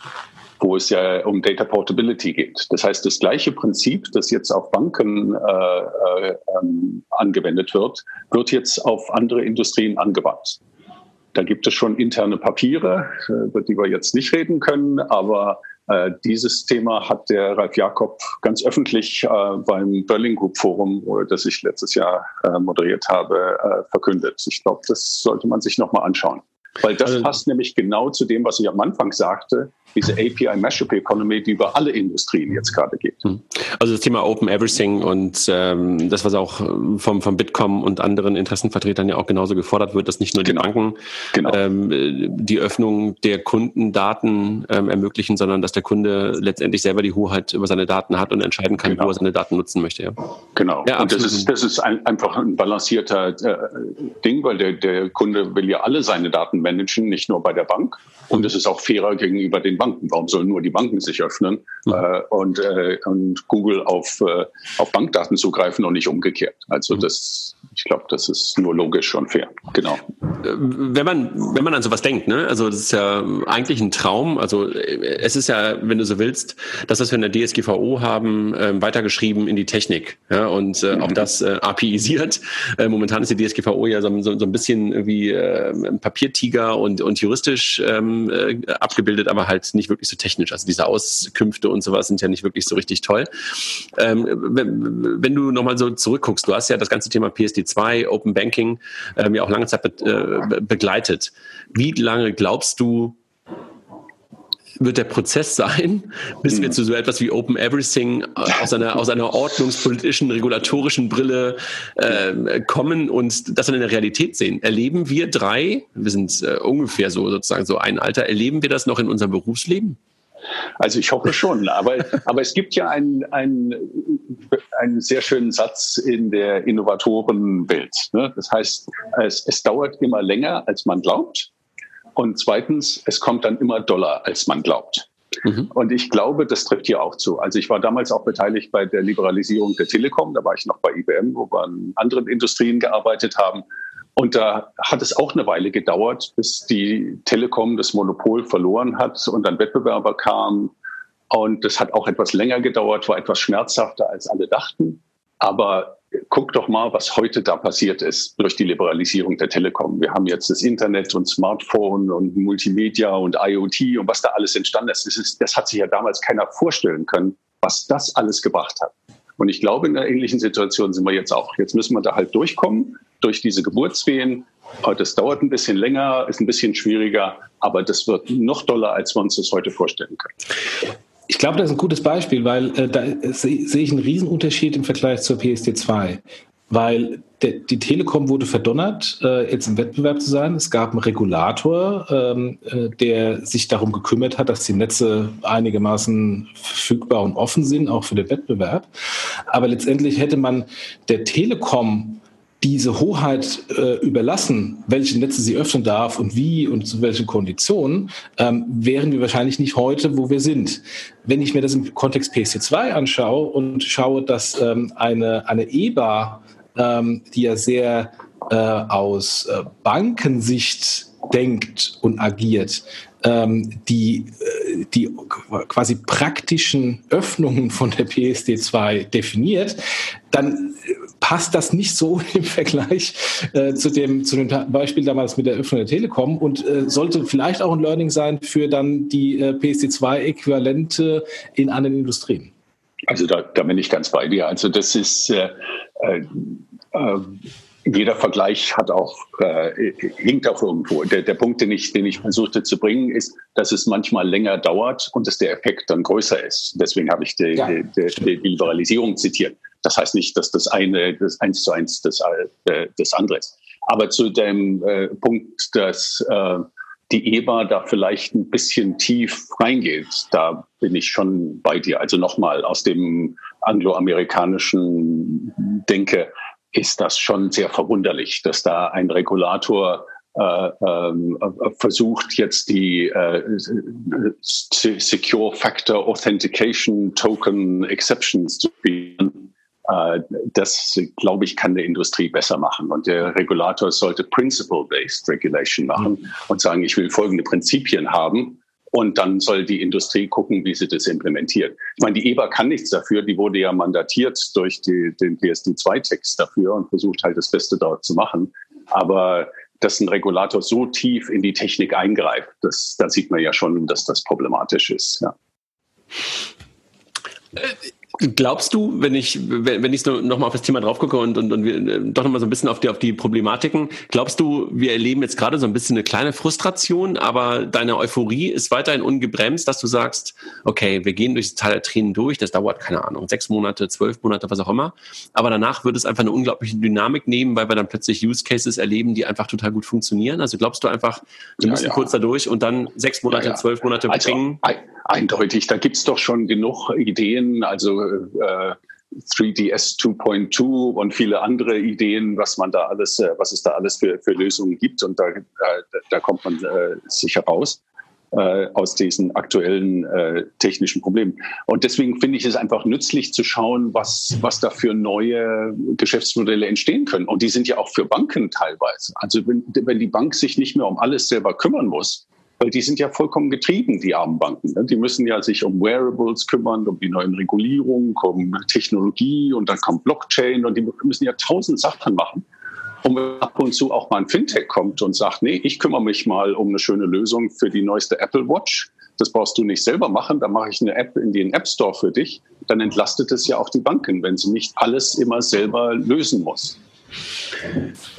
wo es ja um Data Portability geht. Das heißt, das gleiche Prinzip, das jetzt auf Banken äh, äh, ähm, angewendet wird, wird jetzt auf andere Industrien angewandt. Da gibt es schon interne Papiere, über die wir jetzt nicht reden können, aber äh, dieses Thema hat der Ralf Jakob ganz öffentlich äh, beim Berlin Group Forum, das ich letztes Jahr äh, moderiert habe, äh, verkündet. Ich glaube, das sollte man sich nochmal anschauen. Weil das also, passt nämlich genau zu dem, was ich am Anfang sagte, diese API Mashup Economy, die über alle Industrien jetzt gerade geht. Hm. Also das Thema Open Everything und ähm, das, was auch vom, vom Bitkom und anderen Interessenvertretern ja auch genauso gefordert wird, dass nicht nur die genau. Banken genau. ähm, die Öffnung der Kundendaten ähm, ermöglichen, sondern dass der Kunde letztendlich selber die Hoheit über seine Daten hat und entscheiden kann, genau. wo er seine Daten nutzen möchte. Ja. Genau. Ja, und das ist, das ist ein, einfach ein balancierter äh, Ding, weil der, der Kunde will ja alle seine Daten managen, nicht nur bei der Bank. Und es ist auch fairer gegenüber den Banken. Warum sollen nur die Banken sich öffnen mhm. äh, und, äh, und Google auf, äh, auf Bankdaten zugreifen und nicht umgekehrt? Also mhm. das, ich glaube, das ist nur logisch und fair. Genau. Äh, wenn man, wenn man an sowas denkt, ne? also das ist ja eigentlich ein Traum. Also äh, es ist ja, wenn du so willst, das, was wir in der DSGVO haben, äh, weitergeschrieben in die Technik. Ja? Und äh, mhm. auch das APIisiert. Momentan ist die DSGVO ja so, so, so ein bisschen irgendwie äh, ein Papiertiger und, und juristisch ähm, äh, abgebildet, aber halt nicht wirklich so technisch. Also diese Auskünfte und sowas sind ja nicht wirklich so richtig toll. Ähm, wenn, wenn du nochmal so zurückguckst, du hast ja das ganze Thema PSD2, Open Banking ähm, ja auch lange Zeit be äh, begleitet. Wie lange glaubst du, wird der Prozess sein, bis wir mhm. zu so etwas wie Open Everything aus einer, aus einer ordnungspolitischen, regulatorischen Brille äh, kommen und das dann in der Realität sehen. Erleben wir drei, wir sind äh, ungefähr so sozusagen so ein Alter, erleben wir das noch in unserem Berufsleben? Also ich hoffe schon, aber, (laughs) aber es gibt ja einen, einen, einen sehr schönen Satz in der Innovatorenwelt. Ne? Das heißt, es, es dauert immer länger, als man glaubt. Und zweitens, es kommt dann immer doller, als man glaubt. Mhm. Und ich glaube, das trifft hier auch zu. Also ich war damals auch beteiligt bei der Liberalisierung der Telekom. Da war ich noch bei IBM, wo wir an anderen Industrien gearbeitet haben. Und da hat es auch eine Weile gedauert, bis die Telekom das Monopol verloren hat und dann Wettbewerber kamen. Und das hat auch etwas länger gedauert, war etwas schmerzhafter, als alle dachten. Aber guck doch mal, was heute da passiert ist durch die Liberalisierung der Telekom. Wir haben jetzt das Internet und Smartphone und Multimedia und IoT und was da alles entstanden ist. Das, ist, das hat sich ja damals keiner vorstellen können, was das alles gebracht hat. Und ich glaube, in einer ähnlichen Situation sind wir jetzt auch. Jetzt müssen wir da halt durchkommen durch diese Geburtswehen. Das dauert ein bisschen länger, ist ein bisschen schwieriger, aber das wird noch doller, als wir uns das heute vorstellen können. Ich glaube, das ist ein gutes Beispiel, weil äh, da sehe seh ich einen Riesenunterschied im Vergleich zur PSD2. Weil der, die Telekom wurde verdonnert, äh, jetzt im Wettbewerb zu sein. Es gab einen Regulator, ähm, äh, der sich darum gekümmert hat, dass die Netze einigermaßen verfügbar und offen sind, auch für den Wettbewerb. Aber letztendlich hätte man der Telekom diese Hoheit äh, überlassen, welche Netze sie öffnen darf und wie und zu welchen Konditionen, ähm, wären wir wahrscheinlich nicht heute, wo wir sind. Wenn ich mir das im Kontext PSD2 anschaue und schaue, dass ähm, eine, eine EBA, ähm, die ja sehr äh, aus äh, Bankensicht denkt und agiert, ähm, die, äh, die quasi praktischen Öffnungen von der PSD2 definiert, dann passt das nicht so (laughs) im Vergleich äh, zu, dem, zu dem Beispiel damals mit der Öffnung der Telekom und äh, sollte vielleicht auch ein Learning sein für dann die äh, PSD2-Äquivalente in anderen Industrien. Also da, da bin ich ganz bei dir. Also das ist äh, äh, äh jeder Vergleich hat auch, äh, hinkt auch irgendwo. Der, der Punkt, den ich, den ich versuchte zu bringen, ist, dass es manchmal länger dauert und dass der Effekt dann größer ist. Deswegen habe ich die, ja, die, die, die, Liberalisierung zitiert. Das heißt nicht, dass das eine das eins zu eins das, äh, das andere ist. Aber zu dem äh, Punkt, dass äh, die EBA da vielleicht ein bisschen tief reingeht, da bin ich schon bei dir. Also nochmal aus dem angloamerikanischen Denke ist das schon sehr verwunderlich, dass da ein Regulator äh, äh, versucht jetzt die äh, Secure Factor Authentication Token Exceptions zu spielen. Äh, das, glaube ich, kann der Industrie besser machen. Und der Regulator sollte Principle-Based Regulation machen mhm. und sagen, ich will folgende Prinzipien haben und dann soll die Industrie gucken, wie sie das implementiert. Ich meine, die EBA kann nichts dafür. Die wurde ja mandatiert durch die, den PSD2-Text dafür und versucht halt das Beste dort zu machen. Aber dass ein Regulator so tief in die Technik eingreift, das, da sieht man ja schon, dass das problematisch ist. Ja. Glaubst du, wenn ich, wenn, ich nochmal auf das Thema drauf gucke und, und, und wir äh, doch nochmal so ein bisschen auf die, auf die Problematiken, glaubst du, wir erleben jetzt gerade so ein bisschen eine kleine Frustration, aber deine Euphorie ist weiterhin ungebremst, dass du sagst, okay, wir gehen durch das Teil der Tränen durch, das dauert, keine Ahnung, sechs Monate, zwölf Monate, was auch immer, aber danach wird es einfach eine unglaubliche Dynamik nehmen, weil wir dann plötzlich Use Cases erleben, die einfach total gut funktionieren. Also glaubst du einfach, wir ja, müssen ja. kurz da durch und dann sechs Monate, zwölf Monate also, bringen? Eindeutig, da gibt's doch schon genug Ideen, also äh, 3DS 2.2 und viele andere Ideen, was man da alles, äh, was es da alles für, für Lösungen gibt. Und da, äh, da kommt man äh, sicher raus äh, aus diesen aktuellen äh, technischen Problemen. Und deswegen finde ich es einfach nützlich zu schauen, was, was da für neue Geschäftsmodelle entstehen können. Und die sind ja auch für Banken teilweise. Also wenn, wenn die Bank sich nicht mehr um alles selber kümmern muss, weil die sind ja vollkommen getrieben, die armen Banken. Ne? Die müssen ja sich um Wearables kümmern, um die neuen Regulierungen, um Technologie und dann kommt Blockchain und die müssen ja tausend Sachen machen. Und wenn ab und zu auch mal ein Fintech kommt und sagt, nee, ich kümmere mich mal um eine schöne Lösung für die neueste Apple Watch. Das brauchst du nicht selber machen, da mache ich eine App in den App Store für dich. Dann entlastet es ja auch die Banken, wenn sie nicht alles immer selber lösen muss.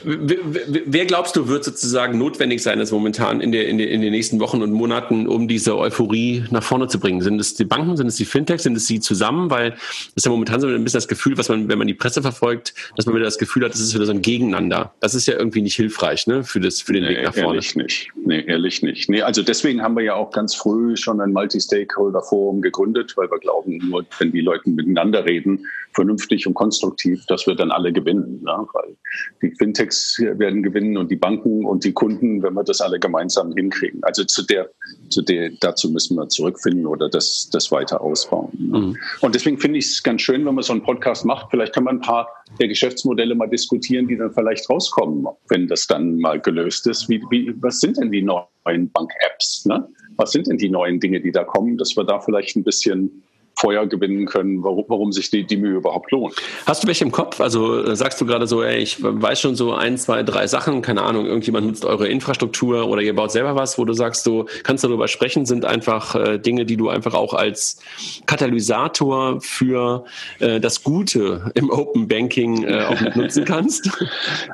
Wer glaubst du, wird sozusagen notwendig sein, das momentan in, der, in, der, in den nächsten Wochen und Monaten, um diese Euphorie nach vorne zu bringen? Sind es die Banken, sind es die Fintechs, sind es sie zusammen? Weil das ist ja momentan so ein bisschen das Gefühl, was man, wenn man die Presse verfolgt, dass man wieder das Gefühl hat, es ist wieder so ein Gegeneinander. Das ist ja irgendwie nicht hilfreich ne, für, das, für den nee, Weg nach vorne. Ehrlich nicht. Nee, ehrlich nicht. Nee, also deswegen haben wir ja auch ganz früh schon ein Multi-Stakeholder-Forum gegründet, weil wir glauben, nur wenn die Leute miteinander reden, vernünftig und konstruktiv, dass wir dann alle gewinnen. Ne? Weil die Fintechs werden gewinnen und die Banken und die Kunden, wenn wir das alle gemeinsam hinkriegen. Also zu der, zu der, dazu müssen wir zurückfinden oder das, das weiter ausbauen. Mhm. Und deswegen finde ich es ganz schön, wenn man so einen Podcast macht. Vielleicht kann man ein paar der Geschäftsmodelle mal diskutieren, die dann vielleicht rauskommen, wenn das dann mal gelöst ist. Wie, wie, was sind denn die neuen Bank-Apps? Ne? Was sind denn die neuen Dinge, die da kommen, dass wir da vielleicht ein bisschen Feuer gewinnen können, warum, warum sich die, die Mühe überhaupt lohnt. Hast du welche im Kopf? Also äh, sagst du gerade so, ey, ich weiß schon so ein, zwei, drei Sachen, keine Ahnung, irgendjemand nutzt eure Infrastruktur oder ihr baut selber was, wo du sagst, du kannst darüber sprechen, sind einfach äh, Dinge, die du einfach auch als Katalysator für äh, das Gute im Open Banking äh, auch nutzen kannst? (laughs)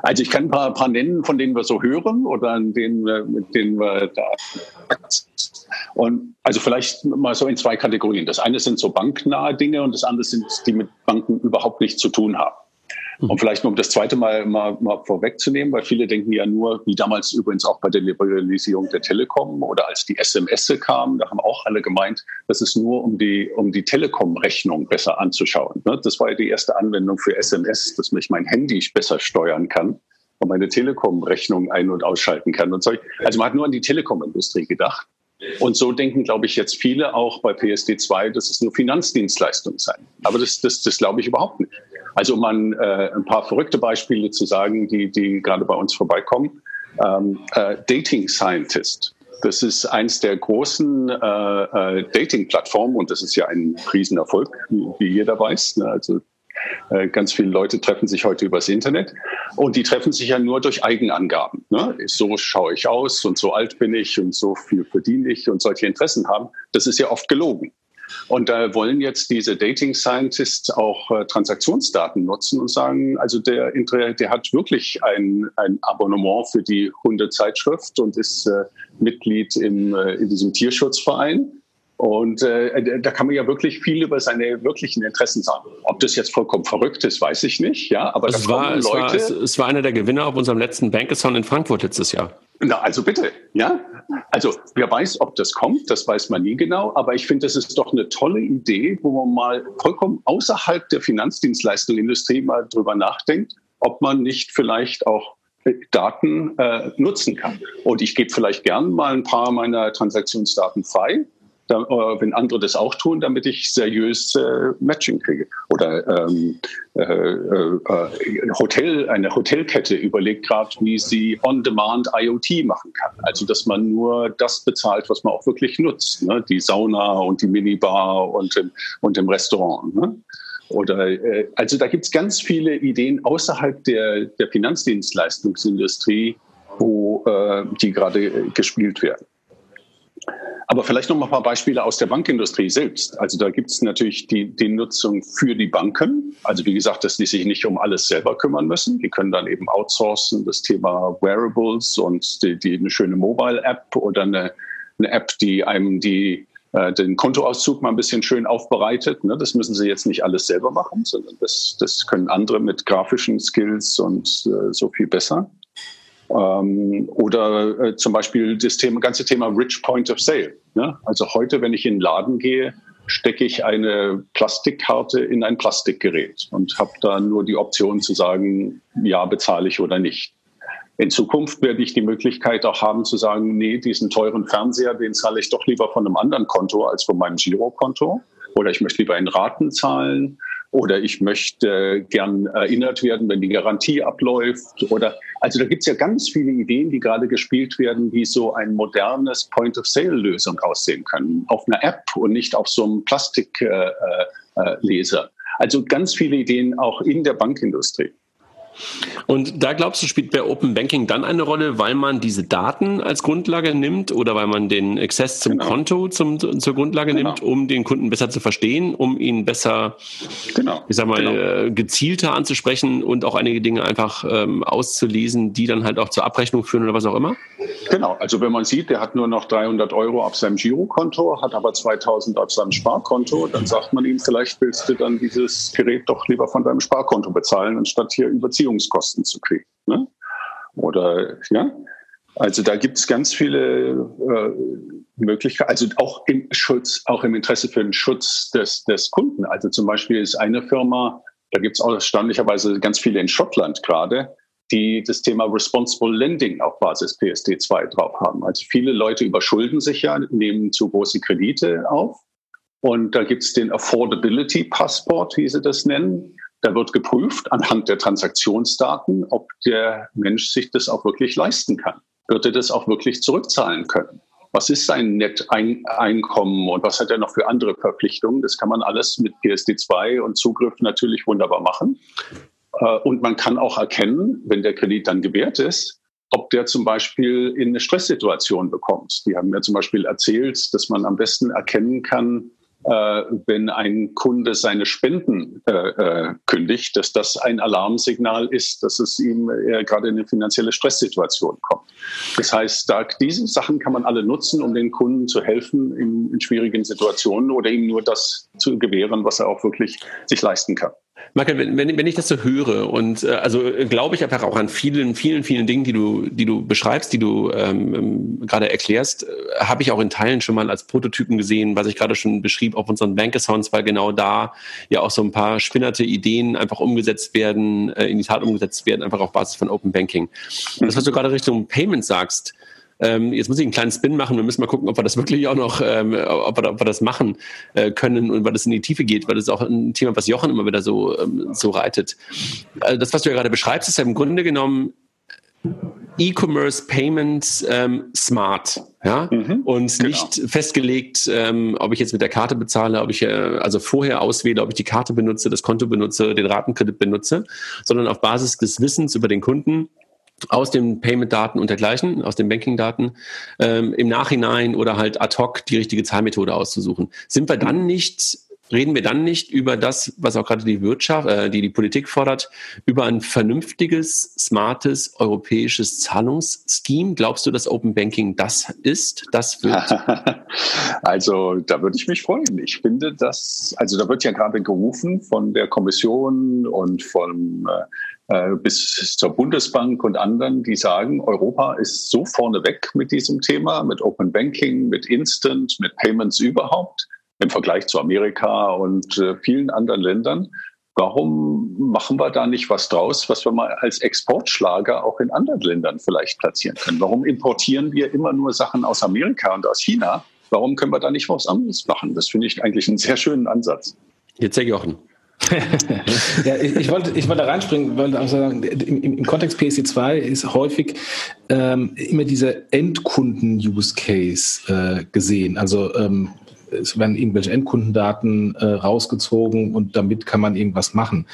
Also ich kann ein paar, paar nennen, von denen wir so hören oder an denen, mit denen wir da und also vielleicht mal so in zwei Kategorien. Das eine sind so banknahe Dinge und das andere sind die mit Banken überhaupt nichts zu tun haben. Und vielleicht noch um das zweite Mal, mal, mal vorwegzunehmen, weil viele denken ja nur, wie damals übrigens auch bei der Liberalisierung der Telekom oder als die SMS kamen, da haben auch alle gemeint, das ist nur um die, um die Telekom-Rechnung besser anzuschauen. Ne? Das war ja die erste Anwendung für SMS, dass mich mein Handy besser steuern kann und meine Telekom-Rechnung ein- und ausschalten kann. Und so. Also man hat nur an die Telekom-Industrie gedacht. Und so denken, glaube ich, jetzt viele auch bei PSD2, dass es nur Finanzdienstleistungen seien. Aber das, das, das glaube ich überhaupt nicht. Also um an, äh, ein paar verrückte Beispiele zu sagen, die, die gerade bei uns vorbeikommen. Ähm, äh, Dating Scientist. Das ist eins der großen äh, äh, Dating-Plattformen und das ist ja ein Riesenerfolg, wie jeder weiß. Ne? Also äh, ganz viele Leute treffen sich heute übers Internet und die treffen sich ja nur durch Eigenangaben. Ne? So schaue ich aus und so alt bin ich und so viel verdiene ich und solche Interessen haben. Das ist ja oft gelogen. Und da wollen jetzt diese Dating Scientists auch äh, Transaktionsdaten nutzen und sagen, also der, der hat wirklich ein, ein Abonnement für die Hundezeitschrift und ist äh, Mitglied im, äh, in diesem Tierschutzverein und äh, da kann man ja wirklich viel über seine wirklichen Interessen sagen. Ob das jetzt vollkommen verrückt ist, weiß ich nicht. Ja, aber es, war, es, war, es, es, war einer der Gewinner auf unserem letzten Bankathon in Frankfurt letztes Jahr. Na, also bitte, ja. Also wer weiß, ob das kommt, das weiß man nie genau. Aber ich finde, das ist doch eine tolle Idee, wo man mal vollkommen außerhalb der Finanzdienstleistungsindustrie mal drüber nachdenkt, ob man nicht vielleicht auch Daten äh, nutzen kann. Und ich gebe vielleicht gern mal ein paar meiner Transaktionsdaten frei äh, wenn andere das auch tun, damit ich seriös äh, Matching kriege. Oder ähm, äh, äh, Hotel, eine Hotelkette überlegt gerade, wie sie on-demand IoT machen kann. Also dass man nur das bezahlt, was man auch wirklich nutzt. Ne? Die Sauna und die Minibar und im, und im Restaurant. Ne? Oder äh, also da gibt es ganz viele Ideen außerhalb der, der Finanzdienstleistungsindustrie, wo äh, die gerade gespielt werden. Aber vielleicht noch mal ein paar Beispiele aus der Bankindustrie selbst. Also da gibt es natürlich die, die Nutzung für die Banken. Also wie gesagt, dass die sich nicht um alles selber kümmern müssen. Die können dann eben outsourcen, das Thema Wearables und die, die eine schöne Mobile-App oder eine, eine App, die einem die äh, den Kontoauszug mal ein bisschen schön aufbereitet. Ne? Das müssen sie jetzt nicht alles selber machen, sondern das, das können andere mit grafischen Skills und äh, so viel besser. Ähm, oder äh, zum Beispiel das Thema, ganze Thema Rich Point of Sale. Ne? Also heute, wenn ich in den Laden gehe, stecke ich eine Plastikkarte in ein Plastikgerät und habe da nur die Option zu sagen, ja, bezahle ich oder nicht. In Zukunft werde ich die Möglichkeit auch haben zu sagen, nee, diesen teuren Fernseher, den zahle ich doch lieber von einem anderen Konto als von meinem Girokonto. Oder ich möchte lieber in Raten zahlen oder ich möchte gern erinnert werden, wenn die Garantie abläuft oder also da gibt es ja ganz viele Ideen, die gerade gespielt werden, wie so ein modernes Point-of-Sale-Lösung aussehen können, auf einer App und nicht auf so einem Plastikleser. Äh, äh, also ganz viele Ideen auch in der Bankindustrie. Und da glaubst du, spielt bei Open Banking dann eine Rolle, weil man diese Daten als Grundlage nimmt oder weil man den Access zum genau. Konto zum, zur Grundlage genau. nimmt, um den Kunden besser zu verstehen, um ihn besser, genau. ich sag mal, genau. Äh, gezielter anzusprechen und auch einige Dinge einfach ähm, auszulesen, die dann halt auch zur Abrechnung führen oder was auch immer? Genau, also wenn man sieht, der hat nur noch 300 Euro auf seinem Girokonto, hat aber 2000 auf seinem Sparkonto, dann sagt man ihm, vielleicht willst du dann dieses Gerät doch lieber von deinem Sparkonto bezahlen, anstatt hier Überziehung Erziehungskosten zu kriegen. Ne? Oder ja, also da gibt es ganz viele äh, Möglichkeiten, also auch im Schutz, auch im Interesse für den Schutz des, des Kunden. Also zum Beispiel ist eine Firma, da gibt es auch erstaunlicherweise ganz viele in Schottland gerade, die das Thema Responsible Lending auf Basis PSD2 drauf haben. Also viele Leute überschulden sich ja, nehmen zu große Kredite auf. Und da gibt es den Affordability Passport, wie sie das nennen. Da wird geprüft anhand der Transaktionsdaten, ob der Mensch sich das auch wirklich leisten kann. Wird er das auch wirklich zurückzahlen können? Was ist sein Netteinkommen und was hat er noch für andere Verpflichtungen? Das kann man alles mit PSD2 und Zugriff natürlich wunderbar machen. Äh, und man kann auch erkennen, wenn der Kredit dann gewährt ist, ob der zum Beispiel in eine Stresssituation bekommt. Die haben mir zum Beispiel erzählt, dass man am besten erkennen kann, wenn ein Kunde seine Spenden äh, äh, kündigt, dass das ein Alarmsignal ist, dass es ihm äh, gerade in eine finanzielle Stresssituation kommt. Das heißt, da, diese Sachen kann man alle nutzen, um den Kunden zu helfen in, in schwierigen Situationen oder ihm nur das zu gewähren, was er auch wirklich sich leisten kann. Michael, wenn, wenn, ich das so höre und äh, also äh, glaube ich einfach auch an vielen, vielen, vielen Dingen, die du, die du beschreibst, die du ähm, ähm, gerade erklärst, äh, habe ich auch in Teilen schon mal als Prototypen gesehen, was ich gerade schon beschrieb auf unseren Bank-Accounts, weil genau da ja auch so ein paar spinnerte Ideen einfach umgesetzt werden, äh, in die Tat umgesetzt werden, einfach auf Basis von Open Banking. Das, was du gerade Richtung Payment sagst, ähm, jetzt muss ich einen kleinen Spin machen. Wir müssen mal gucken, ob wir das wirklich auch noch, ähm, ob, wir, ob wir das machen äh, können und weil das in die Tiefe geht, weil das ist auch ein Thema, was Jochen immer wieder so, ähm, so reitet. Also das, was du ja gerade beschreibst, ist ja im Grunde genommen E-Commerce Payments ähm, smart, ja, mhm, und genau. nicht festgelegt, ähm, ob ich jetzt mit der Karte bezahle, ob ich äh, also vorher auswähle, ob ich die Karte benutze, das Konto benutze, den Ratenkredit benutze, sondern auf Basis des Wissens über den Kunden aus den Payment-Daten und dergleichen, aus den Banking-Daten, ähm, im Nachhinein oder halt ad hoc die richtige Zahlmethode auszusuchen. Sind wir dann nicht, reden wir dann nicht über das, was auch gerade die Wirtschaft, äh, die die Politik fordert, über ein vernünftiges, smartes europäisches Zahlungsscheme? Glaubst du, dass Open Banking das ist? Das wird? (laughs) also da würde ich mich freuen. Ich finde, dass, also da wird ja gerade gerufen von der Kommission und vom äh, bis zur Bundesbank und anderen, die sagen, Europa ist so vorneweg mit diesem Thema, mit Open Banking, mit Instant, mit Payments überhaupt im Vergleich zu Amerika und äh, vielen anderen Ländern. Warum machen wir da nicht was draus, was wir mal als Exportschlager auch in anderen Ländern vielleicht platzieren können? Warum importieren wir immer nur Sachen aus Amerika und aus China? Warum können wir da nicht was anderes machen? Das finde ich eigentlich einen sehr schönen Ansatz. Jetzt Herr Jochen. Ja, ich, ich, wollte, ich wollte reinspringen, auch sagen, im, im Kontext PSD2 ist häufig ähm, immer dieser Endkunden-Use-Case äh, gesehen. Also ähm, es werden irgendwelche Endkundendaten äh, rausgezogen und damit kann man irgendwas machen.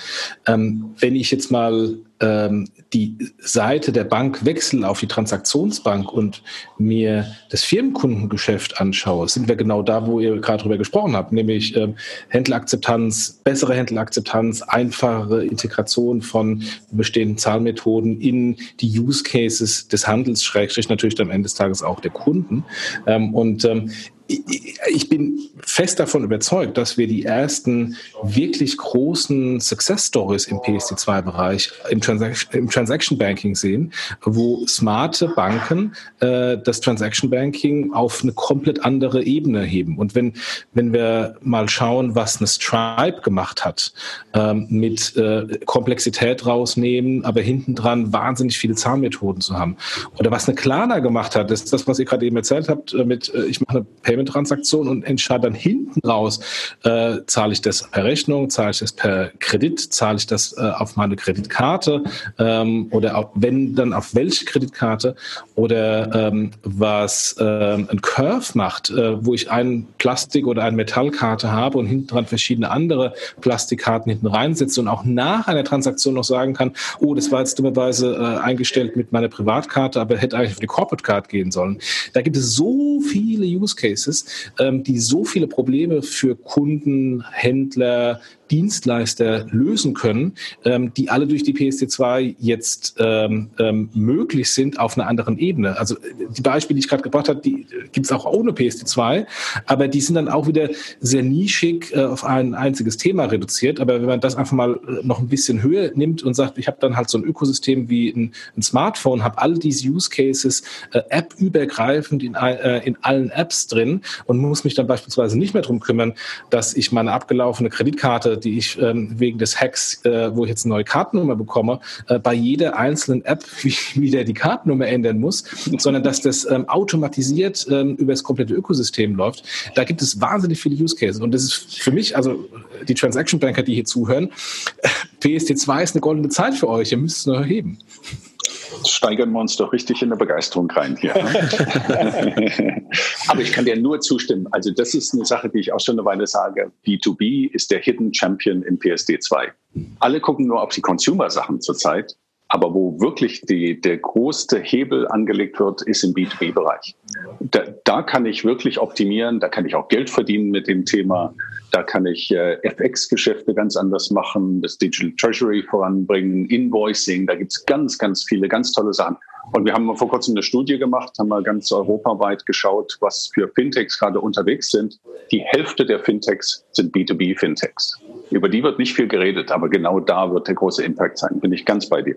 Ähm, wenn ich jetzt mal ähm, die Seite der Bank wechsle auf die Transaktionsbank und mir das Firmenkundengeschäft anschaue, sind wir genau da, wo ihr gerade drüber gesprochen habt, nämlich ähm, Händlerakzeptanz, bessere Händlerakzeptanz, einfachere Integration von bestehenden Zahlmethoden in die Use Cases des Handels, Schrägstrich natürlich am Ende des Tages auch der Kunden. Ähm, und ähm, ich bin fest davon überzeugt, dass wir die ersten wirklich großen Success Stories im PSD2-Bereich im, Transaction, im Transaction Banking sehen, wo smarte Banken äh, das Transaction Banking auf eine komplett andere Ebene heben. Und wenn, wenn wir mal schauen, was eine Stripe gemacht hat, ähm, mit äh, Komplexität rausnehmen, aber hinten dran wahnsinnig viele Zahlmethoden zu haben. Oder was eine Klarna gemacht hat, das ist das, was ihr gerade eben erzählt habt, äh, mit äh, ich mache eine Payment-Transaktion und entscheide dann hin hinten raus, äh, zahle ich das per Rechnung, zahle ich das per Kredit, zahle ich das äh, auf meine Kreditkarte? Ähm, oder auch, wenn dann auf welche Kreditkarte? Oder ähm, was ähm, ein Curve macht, äh, wo ich ein Plastik- oder eine Metallkarte habe und hinten dran verschiedene andere Plastikkarten hinten reinsetze und auch nach einer Transaktion noch sagen kann, oh, das war jetzt dummerweise äh, eingestellt mit meiner Privatkarte, aber hätte eigentlich auf die Corporate Card gehen sollen. Da gibt es so viele Use Cases, ähm, die so viele Probleme für Kunden, Händler, Dienstleister lösen können, ähm, die alle durch die PSD2 jetzt ähm, ähm, möglich sind auf einer anderen Ebene. Also die Beispiele, die ich gerade gebracht habe, die gibt es auch ohne PSD2, aber die sind dann auch wieder sehr nischig äh, auf ein einziges Thema reduziert. Aber wenn man das einfach mal äh, noch ein bisschen höher nimmt und sagt, ich habe dann halt so ein Ökosystem wie ein, ein Smartphone, habe all diese Use Cases äh, App-übergreifend in, äh, in allen Apps drin und muss mich dann beispielsweise nicht mehr darum kümmern, dass ich meine abgelaufene Kreditkarte äh, die ich ähm, wegen des Hacks, äh, wo ich jetzt eine neue Kartennummer bekomme, äh, bei jeder einzelnen App (laughs) wieder die Kartennummer ändern muss, sondern dass das ähm, automatisiert ähm, über das komplette Ökosystem läuft. Da gibt es wahnsinnig viele Use Cases. Und das ist für mich, also die Transaction Banker, die hier zuhören, (laughs) PSD2 ist eine goldene Zeit für euch. Ihr müsst es nur erheben steigern wir uns doch richtig in der Begeisterung rein hier. Ne? (laughs) Aber ich kann dir nur zustimmen. Also das ist eine Sache, die ich auch schon eine Weile sage. B2B ist der Hidden Champion in PSD 2. Alle gucken nur auf die Consumer-Sachen zurzeit. Aber wo wirklich die, der größte Hebel angelegt wird, ist im B2B-Bereich. Da, da kann ich wirklich optimieren, da kann ich auch Geld verdienen mit dem Thema, da kann ich äh, FX-Geschäfte ganz anders machen, das Digital Treasury voranbringen, Invoicing, da gibt's ganz, ganz viele, ganz tolle Sachen. Und wir haben vor kurzem eine Studie gemacht, haben mal ganz europaweit geschaut, was für Fintechs gerade unterwegs sind. Die Hälfte der Fintechs sind B2B-Fintechs. Über die wird nicht viel geredet, aber genau da wird der große Impact sein, bin ich ganz bei dir.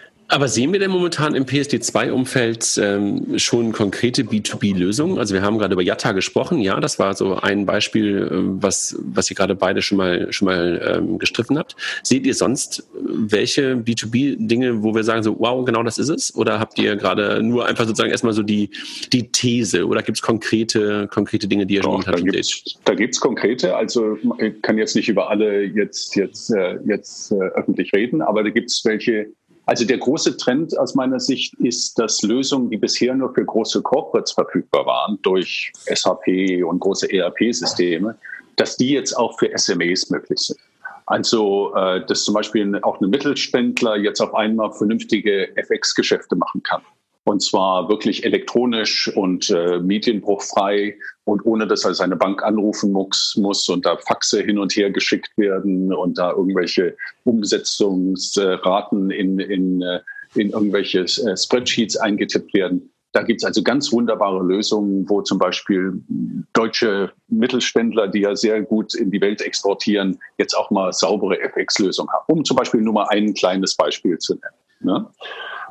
Aber sehen wir denn momentan im PSD2-Umfeld ähm, schon konkrete B2B-Lösungen? Also wir haben gerade über Yatta gesprochen. Ja, das war so ein Beispiel, äh, was, was ihr gerade beide schon mal, schon mal ähm, gestriffen habt. Seht ihr sonst äh, welche B2B-Dinge, wo wir sagen so, wow, genau das ist es? Oder habt ihr gerade nur einfach sozusagen erstmal so die, die These? Oder gibt es konkrete, konkrete Dinge, die ihr schon momentan da seht? Da gibt es konkrete. Also ich kann jetzt nicht über alle jetzt, jetzt, äh, jetzt öffentlich reden, aber da gibt es welche, also der große Trend aus meiner Sicht ist, dass Lösungen, die bisher nur für große Corporates verfügbar waren, durch SAP und große ERP-Systeme, dass die jetzt auch für SMEs möglich sind. Also, äh, dass zum Beispiel auch ein Mittelständler jetzt auf einmal vernünftige FX-Geschäfte machen kann. Und zwar wirklich elektronisch und äh, medienbruchfrei und ohne dass er seine Bank anrufen muss, muss und da Faxe hin und her geschickt werden und da irgendwelche Umsetzungsraten in, in, äh, in irgendwelche äh, Spreadsheets eingetippt werden. Da gibt's also ganz wunderbare Lösungen, wo zum Beispiel deutsche Mittelständler, die ja sehr gut in die Welt exportieren, jetzt auch mal saubere FX-Lösungen haben. Um zum Beispiel nur mal ein kleines Beispiel zu nennen. Ne?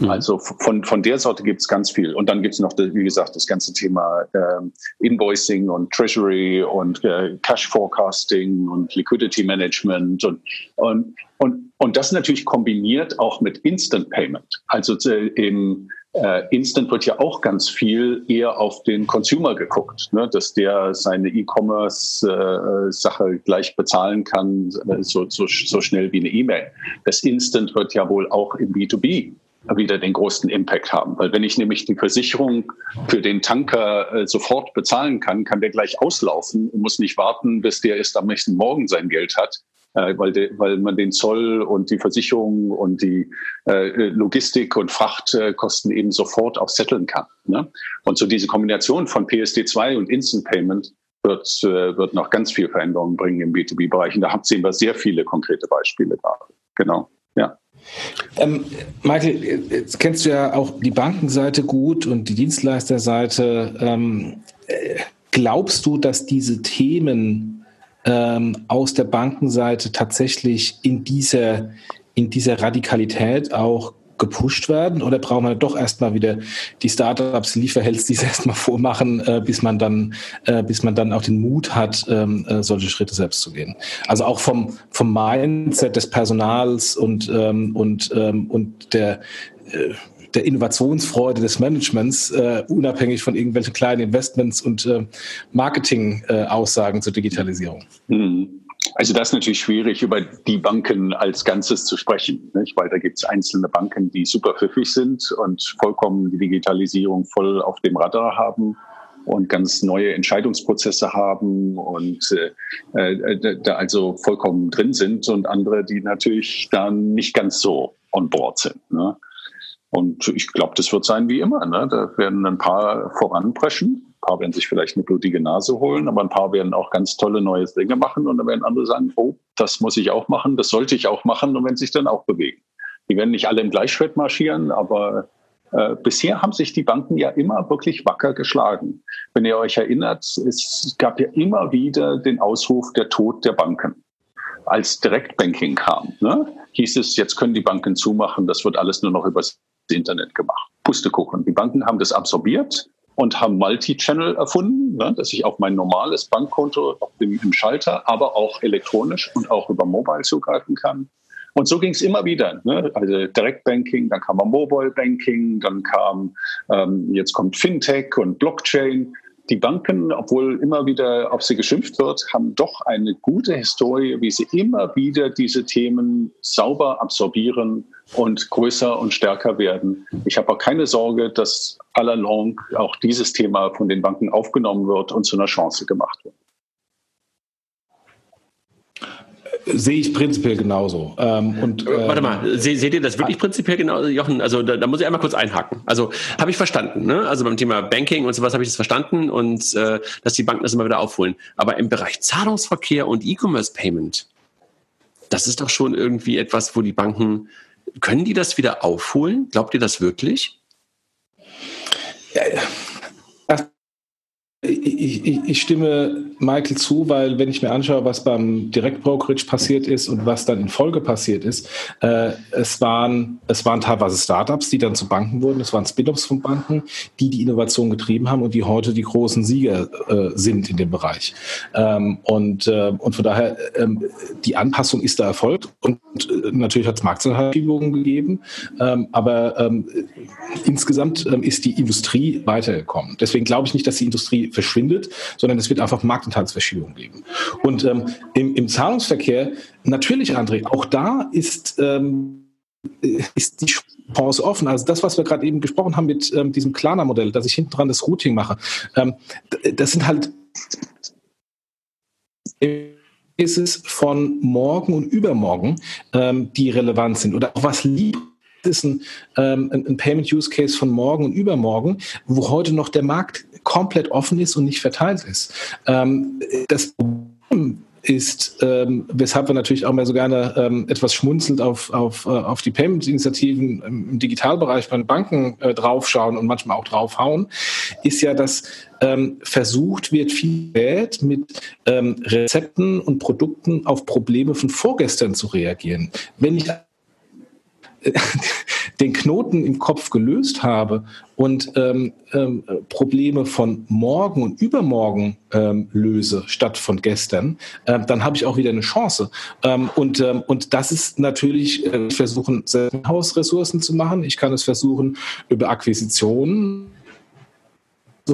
Mhm. Also von, von der Sorte gibt es ganz viel. Und dann gibt es noch, wie gesagt, das ganze Thema äh, Invoicing und Treasury und äh, Cash Forecasting und Liquidity Management und, und, und, und das natürlich kombiniert auch mit Instant Payment. Also äh, im äh, Instant wird ja auch ganz viel eher auf den Consumer geguckt, ne? dass der seine E-Commerce-Sache äh, gleich bezahlen kann, äh, so, so, so schnell wie eine E-Mail. Das Instant wird ja wohl auch im B2B wieder den großen Impact haben. Weil wenn ich nämlich die Versicherung für den Tanker äh, sofort bezahlen kann, kann der gleich auslaufen und muss nicht warten, bis der erst am nächsten Morgen sein Geld hat, äh, weil, de, weil man den Zoll und die Versicherung und die äh, Logistik und Frachtkosten eben sofort auch setteln kann. Ne? Und so diese Kombination von PSD2 und Instant Payment wird, äh, wird noch ganz viel Veränderungen bringen im B2B-Bereich. Und da sehen wir sehr viele konkrete Beispiele gerade. Genau, ja. Ähm, Michael, jetzt kennst du ja auch die Bankenseite gut und die Dienstleisterseite. Ähm, äh, glaubst du, dass diese Themen ähm, aus der Bankenseite tatsächlich in dieser, in dieser Radikalität auch gepusht werden oder brauchen wir doch erstmal wieder die Startups, Lieferhelds, die es (laughs) erstmal vormachen, äh, bis man dann, äh, bis man dann auch den Mut hat, ähm, äh, solche Schritte selbst zu gehen. Also auch vom, vom Mindset des Personals und, ähm, und, ähm, und der, äh, der Innovationsfreude des Managements, äh, unabhängig von irgendwelchen kleinen Investments und äh, Marketing-Aussagen äh, zur Digitalisierung. Mhm. Also das ist natürlich schwierig, über die Banken als Ganzes zu sprechen, nicht? weil da gibt es einzelne Banken, die super pfiffig sind und vollkommen die Digitalisierung voll auf dem Radar haben und ganz neue Entscheidungsprozesse haben und äh, äh, da also vollkommen drin sind und andere, die natürlich dann nicht ganz so on board sind. Ne? Und ich glaube, das wird sein wie immer. Ne? Da werden ein paar voranpreschen ein paar werden sich vielleicht eine blutige Nase holen, aber ein paar werden auch ganz tolle neue Dinge machen und dann werden andere sagen, oh, das muss ich auch machen, das sollte ich auch machen und wenn sich dann auch bewegen. Die werden nicht alle im Gleichschritt marschieren, aber äh, bisher haben sich die Banken ja immer wirklich wacker geschlagen. Wenn ihr euch erinnert, es gab ja immer wieder den Ausruf der Tod der Banken. Als Direktbanking kam, ne, hieß es, jetzt können die Banken zumachen, das wird alles nur noch übers Internet gemacht. Pustekuchen. Die Banken haben das absorbiert und haben Multi-Channel erfunden, ne, dass ich auf mein normales Bankkonto im, im Schalter, aber auch elektronisch und auch über Mobile zugreifen kann. Und so ging es immer wieder. Ne? Also Direktbanking, dann kam Mobile Banking, dann kam, ähm, jetzt kommt Fintech und Blockchain. Die Banken, obwohl immer wieder auf sie geschimpft wird, haben doch eine gute Historie, wie sie immer wieder diese Themen sauber absorbieren und größer und stärker werden. Ich habe auch keine Sorge, dass allalong auch dieses Thema von den Banken aufgenommen wird und zu einer Chance gemacht wird. Sehe ich prinzipiell genauso. Ähm, und, äh, Warte mal, se, seht ihr das wirklich prinzipiell genauso, Jochen? Also da, da muss ich einmal kurz einhaken. Also habe ich verstanden. Ne? Also beim Thema Banking und sowas habe ich das verstanden und äh, dass die Banken das immer wieder aufholen. Aber im Bereich Zahlungsverkehr und E-Commerce-Payment, das ist doch schon irgendwie etwas, wo die Banken, können die das wieder aufholen? Glaubt ihr das wirklich? Ja, ich, ich, ich, stimme Michael zu, weil wenn ich mir anschaue, was beim Direktbrokerage passiert ist und was dann in Folge passiert ist, äh, es, waren, es waren teilweise Startups, die dann zu Banken wurden, es waren Spin-offs von Banken, die die Innovation getrieben haben und die heute die großen Sieger äh, sind in dem Bereich. Ähm, und, äh, und von daher, ähm, die Anpassung ist da erfolgt und äh, natürlich hat es Marktverschiebungen gegeben, ähm, aber ähm, insgesamt ist die Industrie weitergekommen. Deswegen glaube ich nicht, dass die Industrie verschwindet, sondern es wird einfach Marktanteilsverschiebung geben. Und ähm, im, im, Zahlungsverkehr, natürlich, André, auch da ist, ähm, ist die Chance offen. Also das, was wir gerade eben gesprochen haben mit ähm, diesem Klarna-Modell, dass ich hinten dran das Routing mache, ähm, das sind halt ist es von morgen und übermorgen, ähm, die relevant sind. Oder auch was lieb ist ein, ähm, ein Payment Use Case von morgen und übermorgen, wo heute noch der Markt komplett offen ist und nicht verteilt ist. Ähm, das Problem ist, ähm, weshalb wir natürlich auch mal so gerne ähm, etwas schmunzelnd auf, auf, äh, auf die Payment-Initiativen im Digitalbereich bei den Banken äh, draufschauen und manchmal auch draufhauen, ist ja, dass ähm, versucht wird, viel Geld mit ähm, Rezepten und Produkten auf Probleme von vorgestern zu reagieren. Wenn ich den Knoten im Kopf gelöst habe und ähm, ähm, Probleme von morgen und übermorgen ähm, löse statt von gestern, ähm, dann habe ich auch wieder eine Chance. Ähm, und, ähm, und das ist natürlich, äh, versuchen, Hausressourcen zu machen. Ich kann es versuchen über Akquisitionen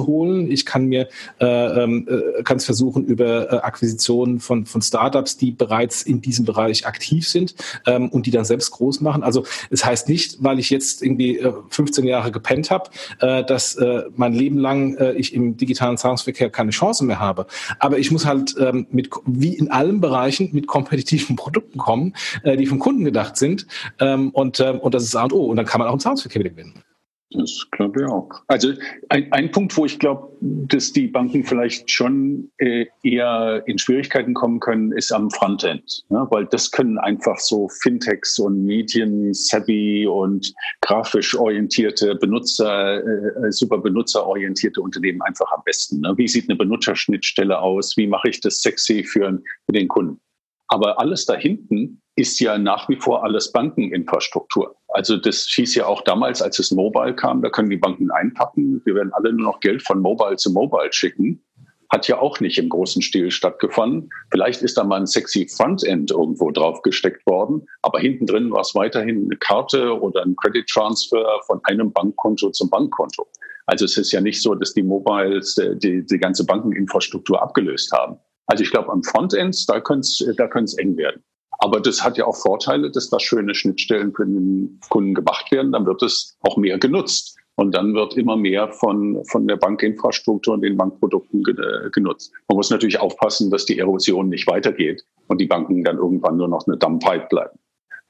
holen. Ich kann mir äh, ähm, äh, kann versuchen über äh, Akquisitionen von von Startups, die bereits in diesem Bereich aktiv sind ähm, und die dann selbst groß machen. Also es heißt nicht, weil ich jetzt irgendwie äh, 15 Jahre gepennt habe, äh, dass äh, mein Leben lang äh, ich im digitalen Zahlungsverkehr keine Chance mehr habe. Aber ich muss halt ähm, mit wie in allen Bereichen mit kompetitiven (laughs) Produkten kommen, äh, die vom Kunden gedacht sind. Ähm, und äh, und das ist A und O. Und dann kann man auch im Zahlungsverkehr wieder gewinnen. Das glaube ich auch. Also ein, ein Punkt, wo ich glaube, dass die Banken vielleicht schon äh, eher in Schwierigkeiten kommen können, ist am Frontend. Ne? Weil das können einfach so Fintechs und Medien-savvy und grafisch orientierte Benutzer, äh, super benutzerorientierte Unternehmen einfach am besten. Ne? Wie sieht eine Benutzerschnittstelle aus? Wie mache ich das sexy für, für den Kunden? Aber alles da hinten ist ja nach wie vor alles Bankeninfrastruktur. Also das schießt ja auch damals, als es Mobile kam, da können die Banken einpacken. Wir werden alle nur noch Geld von Mobile zu Mobile schicken. Hat ja auch nicht im großen Stil stattgefunden. Vielleicht ist da mal ein sexy Frontend irgendwo drauf gesteckt worden, aber hinten drin war es weiterhin eine Karte oder ein Credit Transfer von einem Bankkonto zum Bankkonto. Also es ist ja nicht so, dass die Mobiles äh, die, die ganze Bankeninfrastruktur abgelöst haben. Also ich glaube, am Frontend, da könnte es da eng werden. Aber das hat ja auch Vorteile, dass da schöne Schnittstellen für den Kunden gemacht werden. Dann wird es auch mehr genutzt. Und dann wird immer mehr von, von der Bankinfrastruktur und den Bankprodukten genutzt. Man muss natürlich aufpassen, dass die Erosion nicht weitergeht und die Banken dann irgendwann nur noch eine Dummpipe bleiben.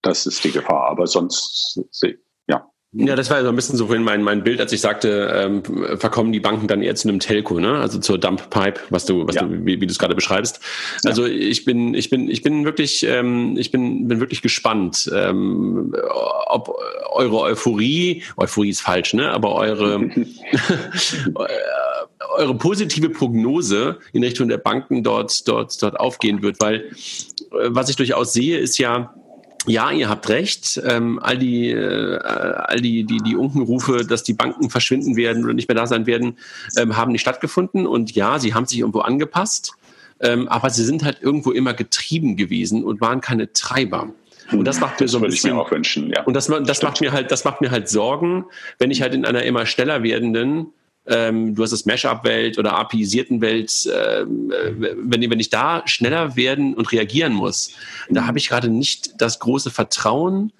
Das ist die Gefahr. Aber sonst, ja. Das war so ein bisschen so vorhin mein, mein Bild, als ich sagte, ähm, verkommen die Banken dann eher zu einem Telco, ne? Also zur Dump Pipe, was du, was ja. du, wie, wie du es gerade beschreibst. Also ja. ich bin, ich bin, ich bin wirklich, ähm, ich bin, bin wirklich gespannt, ähm, ob eure Euphorie, Euphorie ist falsch, ne? Aber eure (laughs) eure positive Prognose in Richtung der Banken dort, dort, dort aufgehen wird, weil äh, was ich durchaus sehe, ist ja ja, ihr habt recht. Ähm, all die, äh, all die, die, die Unkenrufe, dass die Banken verschwinden werden oder nicht mehr da sein werden, ähm, haben nicht stattgefunden. Und ja, sie haben sich irgendwo angepasst. Ähm, aber sie sind halt irgendwo immer getrieben gewesen und waren keine Treiber. Und das macht mir so ein bisschen. Ich mir auch wünschen, ja. Und das, das macht mir halt, das macht mir halt Sorgen, wenn ich halt in einer immer schneller werdenden ähm, du hast das Mashup-Welt oder API-isierten Welt, ähm, äh, wenn, wenn ich da schneller werden und reagieren muss, da habe ich gerade nicht das große Vertrauen,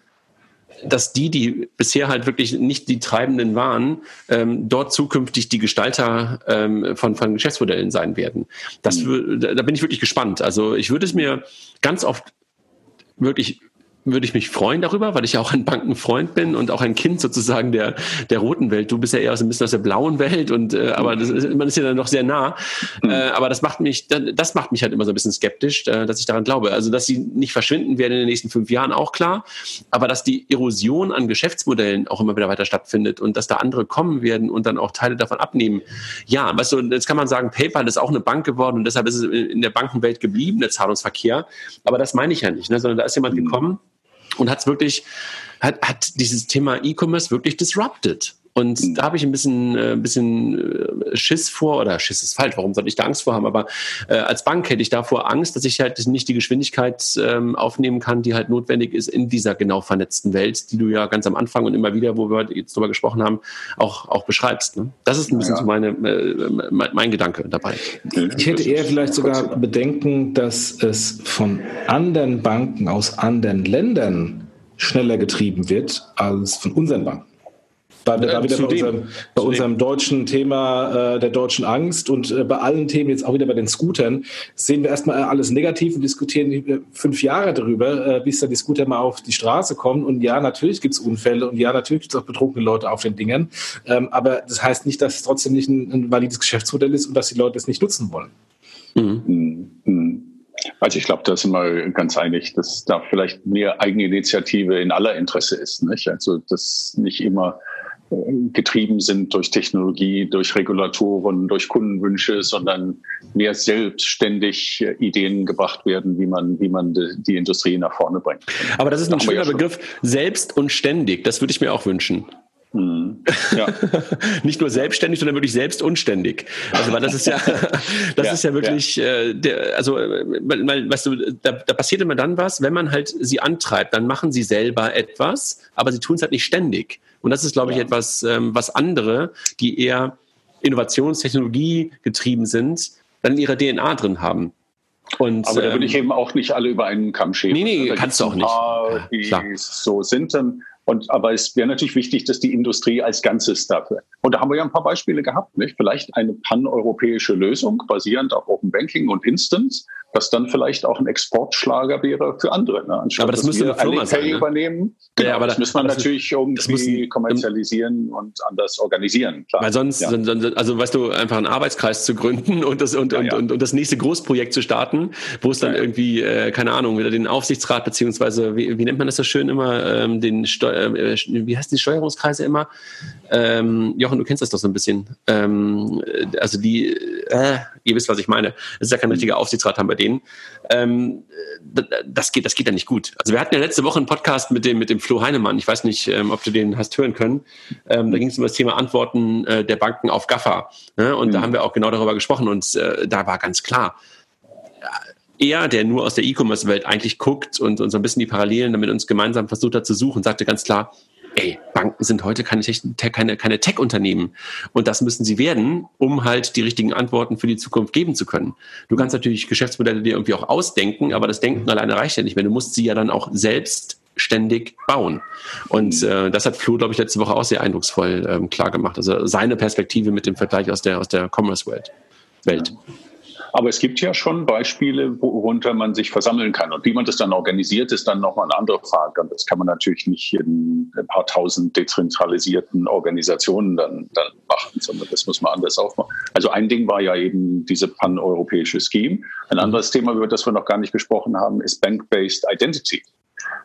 dass die, die bisher halt wirklich nicht die Treibenden waren, ähm, dort zukünftig die Gestalter ähm, von, von Geschäftsmodellen sein werden. Das, mhm. da bin ich wirklich gespannt. Also ich würde es mir ganz oft wirklich würde ich mich freuen darüber, weil ich ja auch ein Bankenfreund bin und auch ein Kind sozusagen der, der roten Welt. Du bist ja eher so ein bisschen aus der blauen Welt und äh, aber das ist, man ist ja dann noch sehr nah. Mhm. Äh, aber das macht mich, das macht mich halt immer so ein bisschen skeptisch, äh, dass ich daran glaube. Also dass sie nicht verschwinden werden in den nächsten fünf Jahren, auch klar. Aber dass die Erosion an Geschäftsmodellen auch immer wieder weiter stattfindet und dass da andere kommen werden und dann auch Teile davon abnehmen. Ja, weißt du, jetzt kann man sagen, PayPal ist auch eine Bank geworden und deshalb ist es in der Bankenwelt geblieben, der Zahlungsverkehr. Aber das meine ich ja nicht, ne? sondern da ist jemand mhm. gekommen, und hat es wirklich, hat, hat dieses Thema E-Commerce wirklich disrupted. Und mhm. da habe ich ein bisschen, äh, ein bisschen äh, Schiss vor, oder Schiss ist falsch, warum sollte ich da Angst vor haben? Aber äh, als Bank hätte ich davor Angst, dass ich halt nicht die Geschwindigkeit ähm, aufnehmen kann, die halt notwendig ist in dieser genau vernetzten Welt, die du ja ganz am Anfang und immer wieder, wo wir jetzt drüber gesprochen haben, auch, auch beschreibst. Ne? Das ist ein bisschen ja. so meine, äh, mein, mein Gedanke dabei. Ich hätte eher vielleicht sogar Bedenken, dass es von anderen Banken aus anderen Ländern schneller getrieben wird als von unseren Banken. Da, da wieder bei, unserem, bei unserem, deutschen Thema äh, der deutschen Angst und äh, bei allen Themen, jetzt auch wieder bei den Scootern, sehen wir erstmal alles negativ und diskutieren äh, fünf Jahre darüber, äh, bis dann die Scooter mal auf die Straße kommen. Und ja, natürlich gibt es Unfälle und ja, natürlich gibt es auch betrunkene Leute auf den Dingern. Ähm, aber das heißt nicht, dass es trotzdem nicht ein, ein valides Geschäftsmodell ist und dass die Leute es nicht nutzen wollen. Mhm. Mhm. mhm. Also ich glaube, da sind wir ganz einig, dass da vielleicht mehr Eigeninitiative in aller Interesse ist. Nicht? Also dass nicht immer getrieben sind durch Technologie, durch Regulatoren, durch Kundenwünsche, sondern mehr selbstständig Ideen gebracht werden, wie man, wie man die Industrie nach vorne bringt. Aber das ist ein schöner ja Begriff, selbst und ständig. Das würde ich mir auch wünschen. Mhm. Ja. (laughs) Nicht nur selbstständig, sondern wirklich selbst unständig. Also weil das ist ja, (laughs) (laughs) das ja, ist ja wirklich, ja. Äh, der, also weil, weißt du, da, da passiert immer dann was, wenn man halt sie antreibt, dann machen sie selber etwas, aber sie tun es halt nicht ständig. Und das ist, glaube ich, etwas, ähm, was andere, die eher Innovationstechnologie getrieben sind, dann in ihrer DNA drin haben. Und, aber da würde ich ähm, eben auch nicht alle über einen Kamm scheren. Nee, nee, kannst du auch paar, nicht. Die so sind dann und, aber es wäre natürlich wichtig, dass die Industrie als Ganzes dafür. Und da haben wir ja ein paar Beispiele gehabt, nicht? Vielleicht eine paneuropäische Lösung basierend auf Open Banking und Instance, das dann vielleicht auch ein Exportschlager wäre für andere. Ne? Anstatt, aber das müsste eine Firma sein, ne? übernehmen. Genau, ja, aber das, muss man das natürlich ist, irgendwie müssen, kommerzialisieren und anders organisieren. Klar. Weil sonst, ja. also weißt du, einfach einen Arbeitskreis zu gründen und das und, ja, und, und, und, das nächste Großprojekt zu starten, wo es dann irgendwie, äh, keine Ahnung, wieder den Aufsichtsrat beziehungsweise wie, wie nennt man das so schön immer, ähm, den Steu äh, wie heißt die Steuerungskreise immer? Ähm, Jochen, du kennst das doch so ein bisschen. Ähm, also die, äh, ihr wisst, was ich meine. Es ist ja kein richtiger Aufsichtsrat haben wir denen. Ähm, das geht, das geht ja nicht gut. Also wir hatten ja letzte Woche einen Podcast mit dem, mit dem Flo Heinemann. Ich weiß nicht, ähm, ob du den hast hören können. Ähm, da ging es um das Thema Antworten äh, der Banken auf GAFA. Ne? Und mhm. da haben wir auch genau darüber gesprochen. Und äh, da war ganz klar, er, der nur aus der E-Commerce-Welt eigentlich guckt und, und so ein bisschen die Parallelen damit uns gemeinsam versucht hat zu suchen, sagte ganz klar, ey, Banken sind heute keine, keine, keine Tech-Unternehmen. Und das müssen sie werden, um halt die richtigen Antworten für die Zukunft geben zu können. Du kannst natürlich Geschäftsmodelle dir irgendwie auch ausdenken, aber das Denken alleine reicht ja nicht mehr. Du musst sie ja dann auch selbst ständig bauen. Und äh, das hat Flo, glaube ich, letzte Woche auch sehr eindrucksvoll ähm, klar gemacht. Also seine Perspektive mit dem Vergleich aus der, aus der Commerce-Welt. Welt. Aber es gibt ja schon Beispiele, worunter man sich versammeln kann. Und wie man das dann organisiert, ist dann nochmal eine andere Frage. Und das kann man natürlich nicht in ein paar tausend dezentralisierten Organisationen dann, dann machen, sondern das muss man anders aufmachen. Also ein Ding war ja eben diese paneuropäische Scheme. Ein anderes Thema, über das wir noch gar nicht gesprochen haben, ist Bank-Based Identity.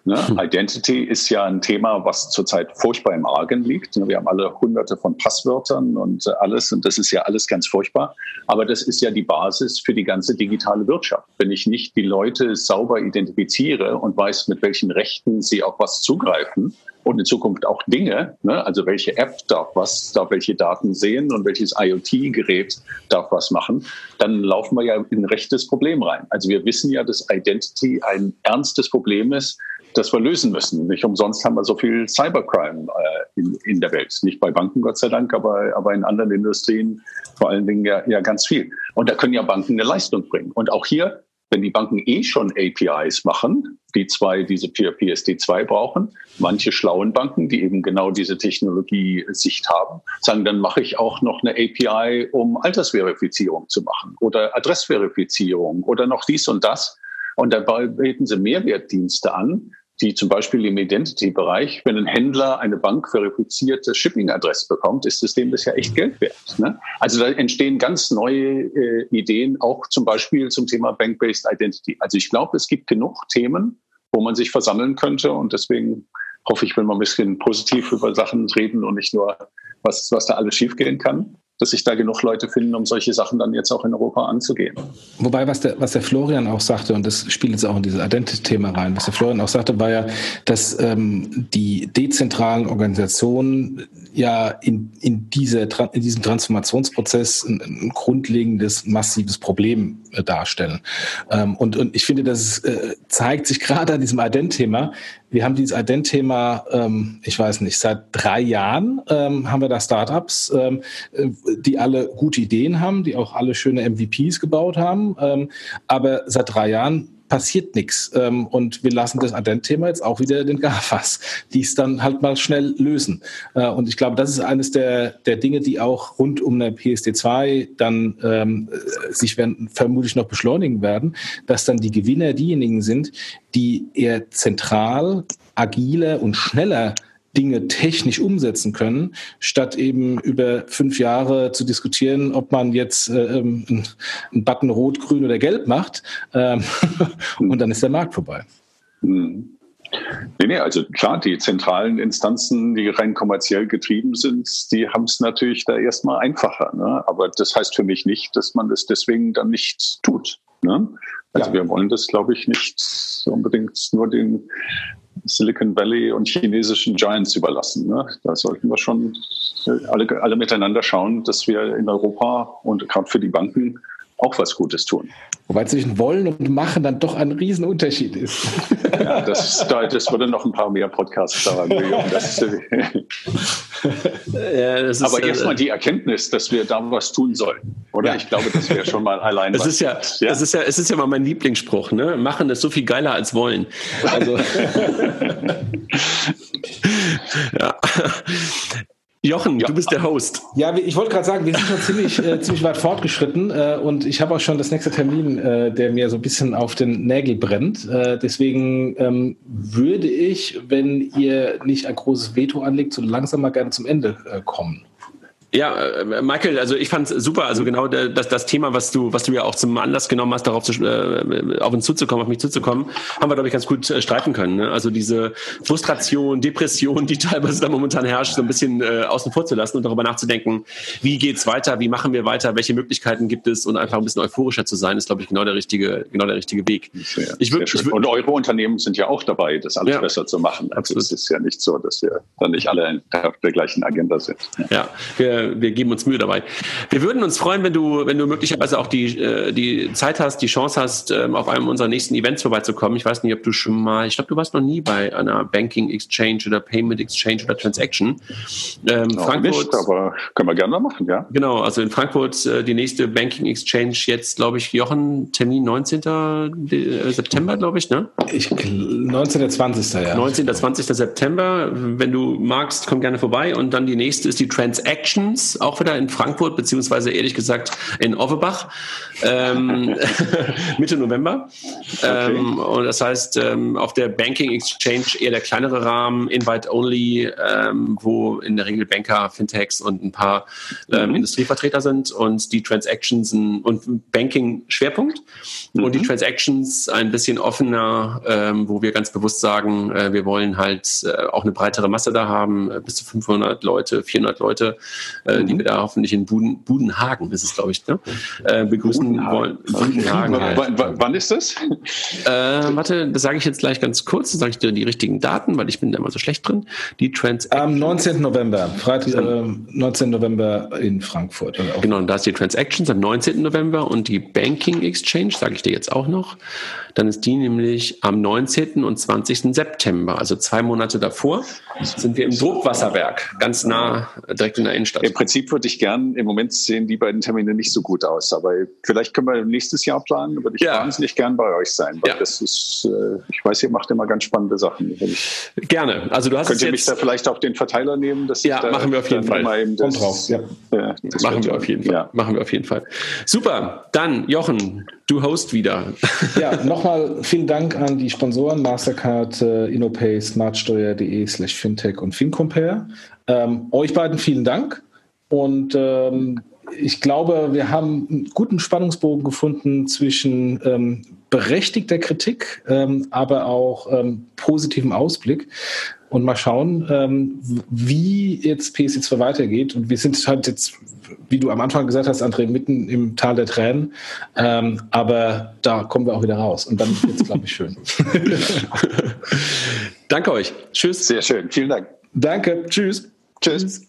Ne? Hm. Identity ist ja ein Thema, was zurzeit furchtbar im Argen liegt. Wir haben alle hunderte von Passwörtern und alles und das ist ja alles ganz furchtbar. Aber das ist ja die Basis für die ganze digitale Wirtschaft. Wenn ich nicht die Leute sauber identifiziere und weiß, mit welchen Rechten sie auf was zugreifen, und in Zukunft auch Dinge, ne? also welche App darf was, darf welche Daten sehen und welches IoT-Gerät darf was machen, dann laufen wir ja in ein rechtes Problem rein. Also wir wissen ja, dass Identity ein ernstes Problem ist, das wir lösen müssen. Nicht umsonst haben wir so viel Cybercrime äh, in, in der Welt. Nicht bei Banken, Gott sei Dank, aber, aber in anderen Industrien vor allen Dingen ja, ja ganz viel. Und da können ja Banken eine Leistung bringen. Und auch hier wenn die Banken eh schon APIs machen, die zwei diese PSD2 brauchen, manche schlauen Banken, die eben genau diese Technologie-Sicht haben, sagen, dann mache ich auch noch eine API, um Altersverifizierung zu machen oder Adressverifizierung oder noch dies und das. Und dabei bieten sie Mehrwertdienste an, die zum Beispiel im Identity-Bereich, wenn ein Händler eine bankverifizierte Shipping-Adresse bekommt, ist das dem ja echt Geld wert. Ne? Also da entstehen ganz neue äh, Ideen, auch zum Beispiel zum Thema Bank-Based Identity. Also ich glaube, es gibt genug Themen, wo man sich versammeln könnte und deswegen hoffe ich, wenn wir ein bisschen positiv über Sachen reden und nicht nur, was, was da alles schiefgehen kann dass sich da genug Leute finden, um solche Sachen dann jetzt auch in Europa anzugehen. Wobei, was der, was der Florian auch sagte, und das spielt jetzt auch in dieses Identity-Thema rein, was der Florian auch sagte, war ja, dass ähm, die dezentralen Organisationen ja in, in, diese, in diesem Transformationsprozess ein, ein grundlegendes, massives Problem äh, darstellen. Ähm, und, und ich finde, das äh, zeigt sich gerade an diesem Ident-Thema. Wir haben dieses Ident-Thema, ähm, ich weiß nicht, seit drei Jahren ähm, haben wir da Startups, ähm, äh, die alle gute Ideen haben, die auch alle schöne MVPs gebaut haben. Ähm, aber seit drei Jahren passiert nichts. Ähm, und wir lassen das Adent-Thema jetzt auch wieder den GAFAs, die es dann halt mal schnell lösen. Äh, und ich glaube, das ist eines der, der Dinge, die auch rund um eine PSD2 dann ähm, sich werden, vermutlich noch beschleunigen werden, dass dann die Gewinner diejenigen sind, die eher zentral, agiler und schneller Dinge technisch umsetzen können, statt eben über fünf Jahre zu diskutieren, ob man jetzt äh, ähm, einen Button rot, grün oder gelb macht. Ähm, (laughs) und dann ist der Markt vorbei. Hm. Nee, nee, also klar, die zentralen Instanzen, die rein kommerziell getrieben sind, die haben es natürlich da erstmal einfacher. Ne? Aber das heißt für mich nicht, dass man das deswegen dann nicht tut. Ne? Also ja. wir wollen das, glaube ich, nicht unbedingt nur den Silicon Valley und chinesischen Giants überlassen. Ne? Da sollten wir schon alle, alle miteinander schauen, dass wir in Europa und gerade für die Banken auch was Gutes tun. Wobei zwischen wollen und machen dann doch ein Riesenunterschied ist. (laughs) Ja, das, das würde noch ein paar mehr Podcasts daran das, (laughs) ja, das ist, Aber erstmal äh, die Erkenntnis, dass wir da was tun sollen. Oder? Ja. Ich glaube, das wäre schon mal allein. (laughs) Es ist ja, ja, Es ist ja, es ist ja mal mein Lieblingsspruch, ne? Machen ist so viel geiler als wollen. Also. ja. Jochen, ja. du bist der Host. Ja, ich wollte gerade sagen, wir sind schon ziemlich, äh, (laughs) ziemlich weit fortgeschritten äh, und ich habe auch schon das nächste Termin, äh, der mir so ein bisschen auf den Nägel brennt. Äh, deswegen ähm, würde ich, wenn ihr nicht ein großes Veto anlegt, so langsam mal gerne zum Ende äh, kommen. Ja, äh, Michael, also ich fand es super. Also genau das, das Thema, was du, was du ja auch zum Anlass genommen hast, darauf zu, äh, auf uns zuzukommen, auf mich zuzukommen, haben wir, glaube ich, ganz gut äh, streiten können. Ne? Also diese Frustration, Depression, die (laughs) teilweise da momentan herrscht, so ein bisschen äh, außen vor zu lassen und darüber nachzudenken, wie geht's weiter, wie machen wir weiter, welche Möglichkeiten gibt es und einfach ein bisschen euphorischer zu sein, ist, glaube ich, genau der richtige, genau der richtige Weg. Sehr, ich würd, ich würd, und eure Unternehmen sind ja auch dabei, das alles ja, besser zu machen. Also es ist ja nicht so, dass wir dann nicht alle auf der gleichen Agenda sind. Ja, ja wir wir, geben uns Mühe dabei. Wir würden uns freuen, wenn du, wenn du möglicherweise auch die, äh, die Zeit hast, die Chance hast, ähm, auf einem unserer nächsten Events vorbeizukommen. Ich weiß nicht, ob du schon mal, ich glaube, du warst noch nie bei einer Banking Exchange oder Payment Exchange oder Transaction. Ähm, no, Frankfurt, nicht, aber können wir gerne machen, ja. Genau, also in Frankfurt äh, die nächste Banking Exchange jetzt, glaube ich, Jochen, Termin 19. Äh, September, glaube ich, ne? Ich, 19. 20. ja. 19. 20. September. Wenn du magst, komm gerne vorbei. Und dann die nächste ist die Transaction Games, auch wieder in Frankfurt, beziehungsweise ehrlich gesagt in Offenbach, ähm, (laughs) Mitte November. Okay. Ähm, und das heißt, ähm, auf der Banking Exchange eher der kleinere Rahmen, Invite-Only, ähm, wo in der Regel Banker, Fintechs und ein paar ähm, mhm. Industrievertreter sind und die Transactions und Banking-Schwerpunkt. Mhm. Und die Transactions ein bisschen offener, ähm, wo wir ganz bewusst sagen, äh, wir wollen halt äh, auch eine breitere Masse da haben, äh, bis zu 500 Leute, 400 Leute, äh, mhm. die wir da hoffentlich in Buden, Budenhagen, ist glaube ich, ne, äh, begrüßen Budenhagen. wollen. Budenhagen halt. wann ist das? Äh, warte, das sage ich jetzt gleich ganz kurz, dann sage ich dir die richtigen Daten, weil ich bin da immer so schlecht drin. Die Transactions. Am 19. November, Freitag, äh, 19. November in Frankfurt. Genau, und da ist die Transactions am 19. November und die Banking Exchange, sage ich dir jetzt auch noch. Dann ist die nämlich am 19. und 20. September, also zwei Monate davor, sind wir im Druckwasserwerk, ganz nah direkt in der Innenstadt. Im Prinzip würde ich gern, im Moment sehen die beiden Termine nicht so gut aus, aber vielleicht können wir nächstes Jahr planen, würde ich ja. wahnsinnig gern bei euch sein, weil ja. das ist, äh, ich weiß, ihr macht immer ganz spannende Sachen. Gerne. Also du hast Könnt ihr mich da vielleicht auf den Verteiler nehmen? Dass ja, machen wir auf jeden Fall. Das, drauf. Ja. Ja, machen wir auf jeden Fall. Ja. Machen wir auf jeden Fall. Super. Dann, Jochen, du host wieder. Ja, nochmal vielen Dank an die Sponsoren Mastercard, äh, InnoPay, smartsteuer.de slash fintech und FinCompare. Ähm, euch beiden vielen Dank und ähm, ich glaube, wir haben einen guten Spannungsbogen gefunden zwischen ähm, berechtigter Kritik, ähm, aber auch ähm, positivem Ausblick. Und mal schauen, ähm, wie jetzt PSC2 weitergeht. Und wir sind halt jetzt, wie du am Anfang gesagt hast, André, mitten im Tal der Tränen. Ähm, aber da kommen wir auch wieder raus. Und dann wird es, glaube ich, schön. (laughs) Danke euch. Tschüss. Sehr schön. Vielen Dank. Danke. Tschüss. Tschüss.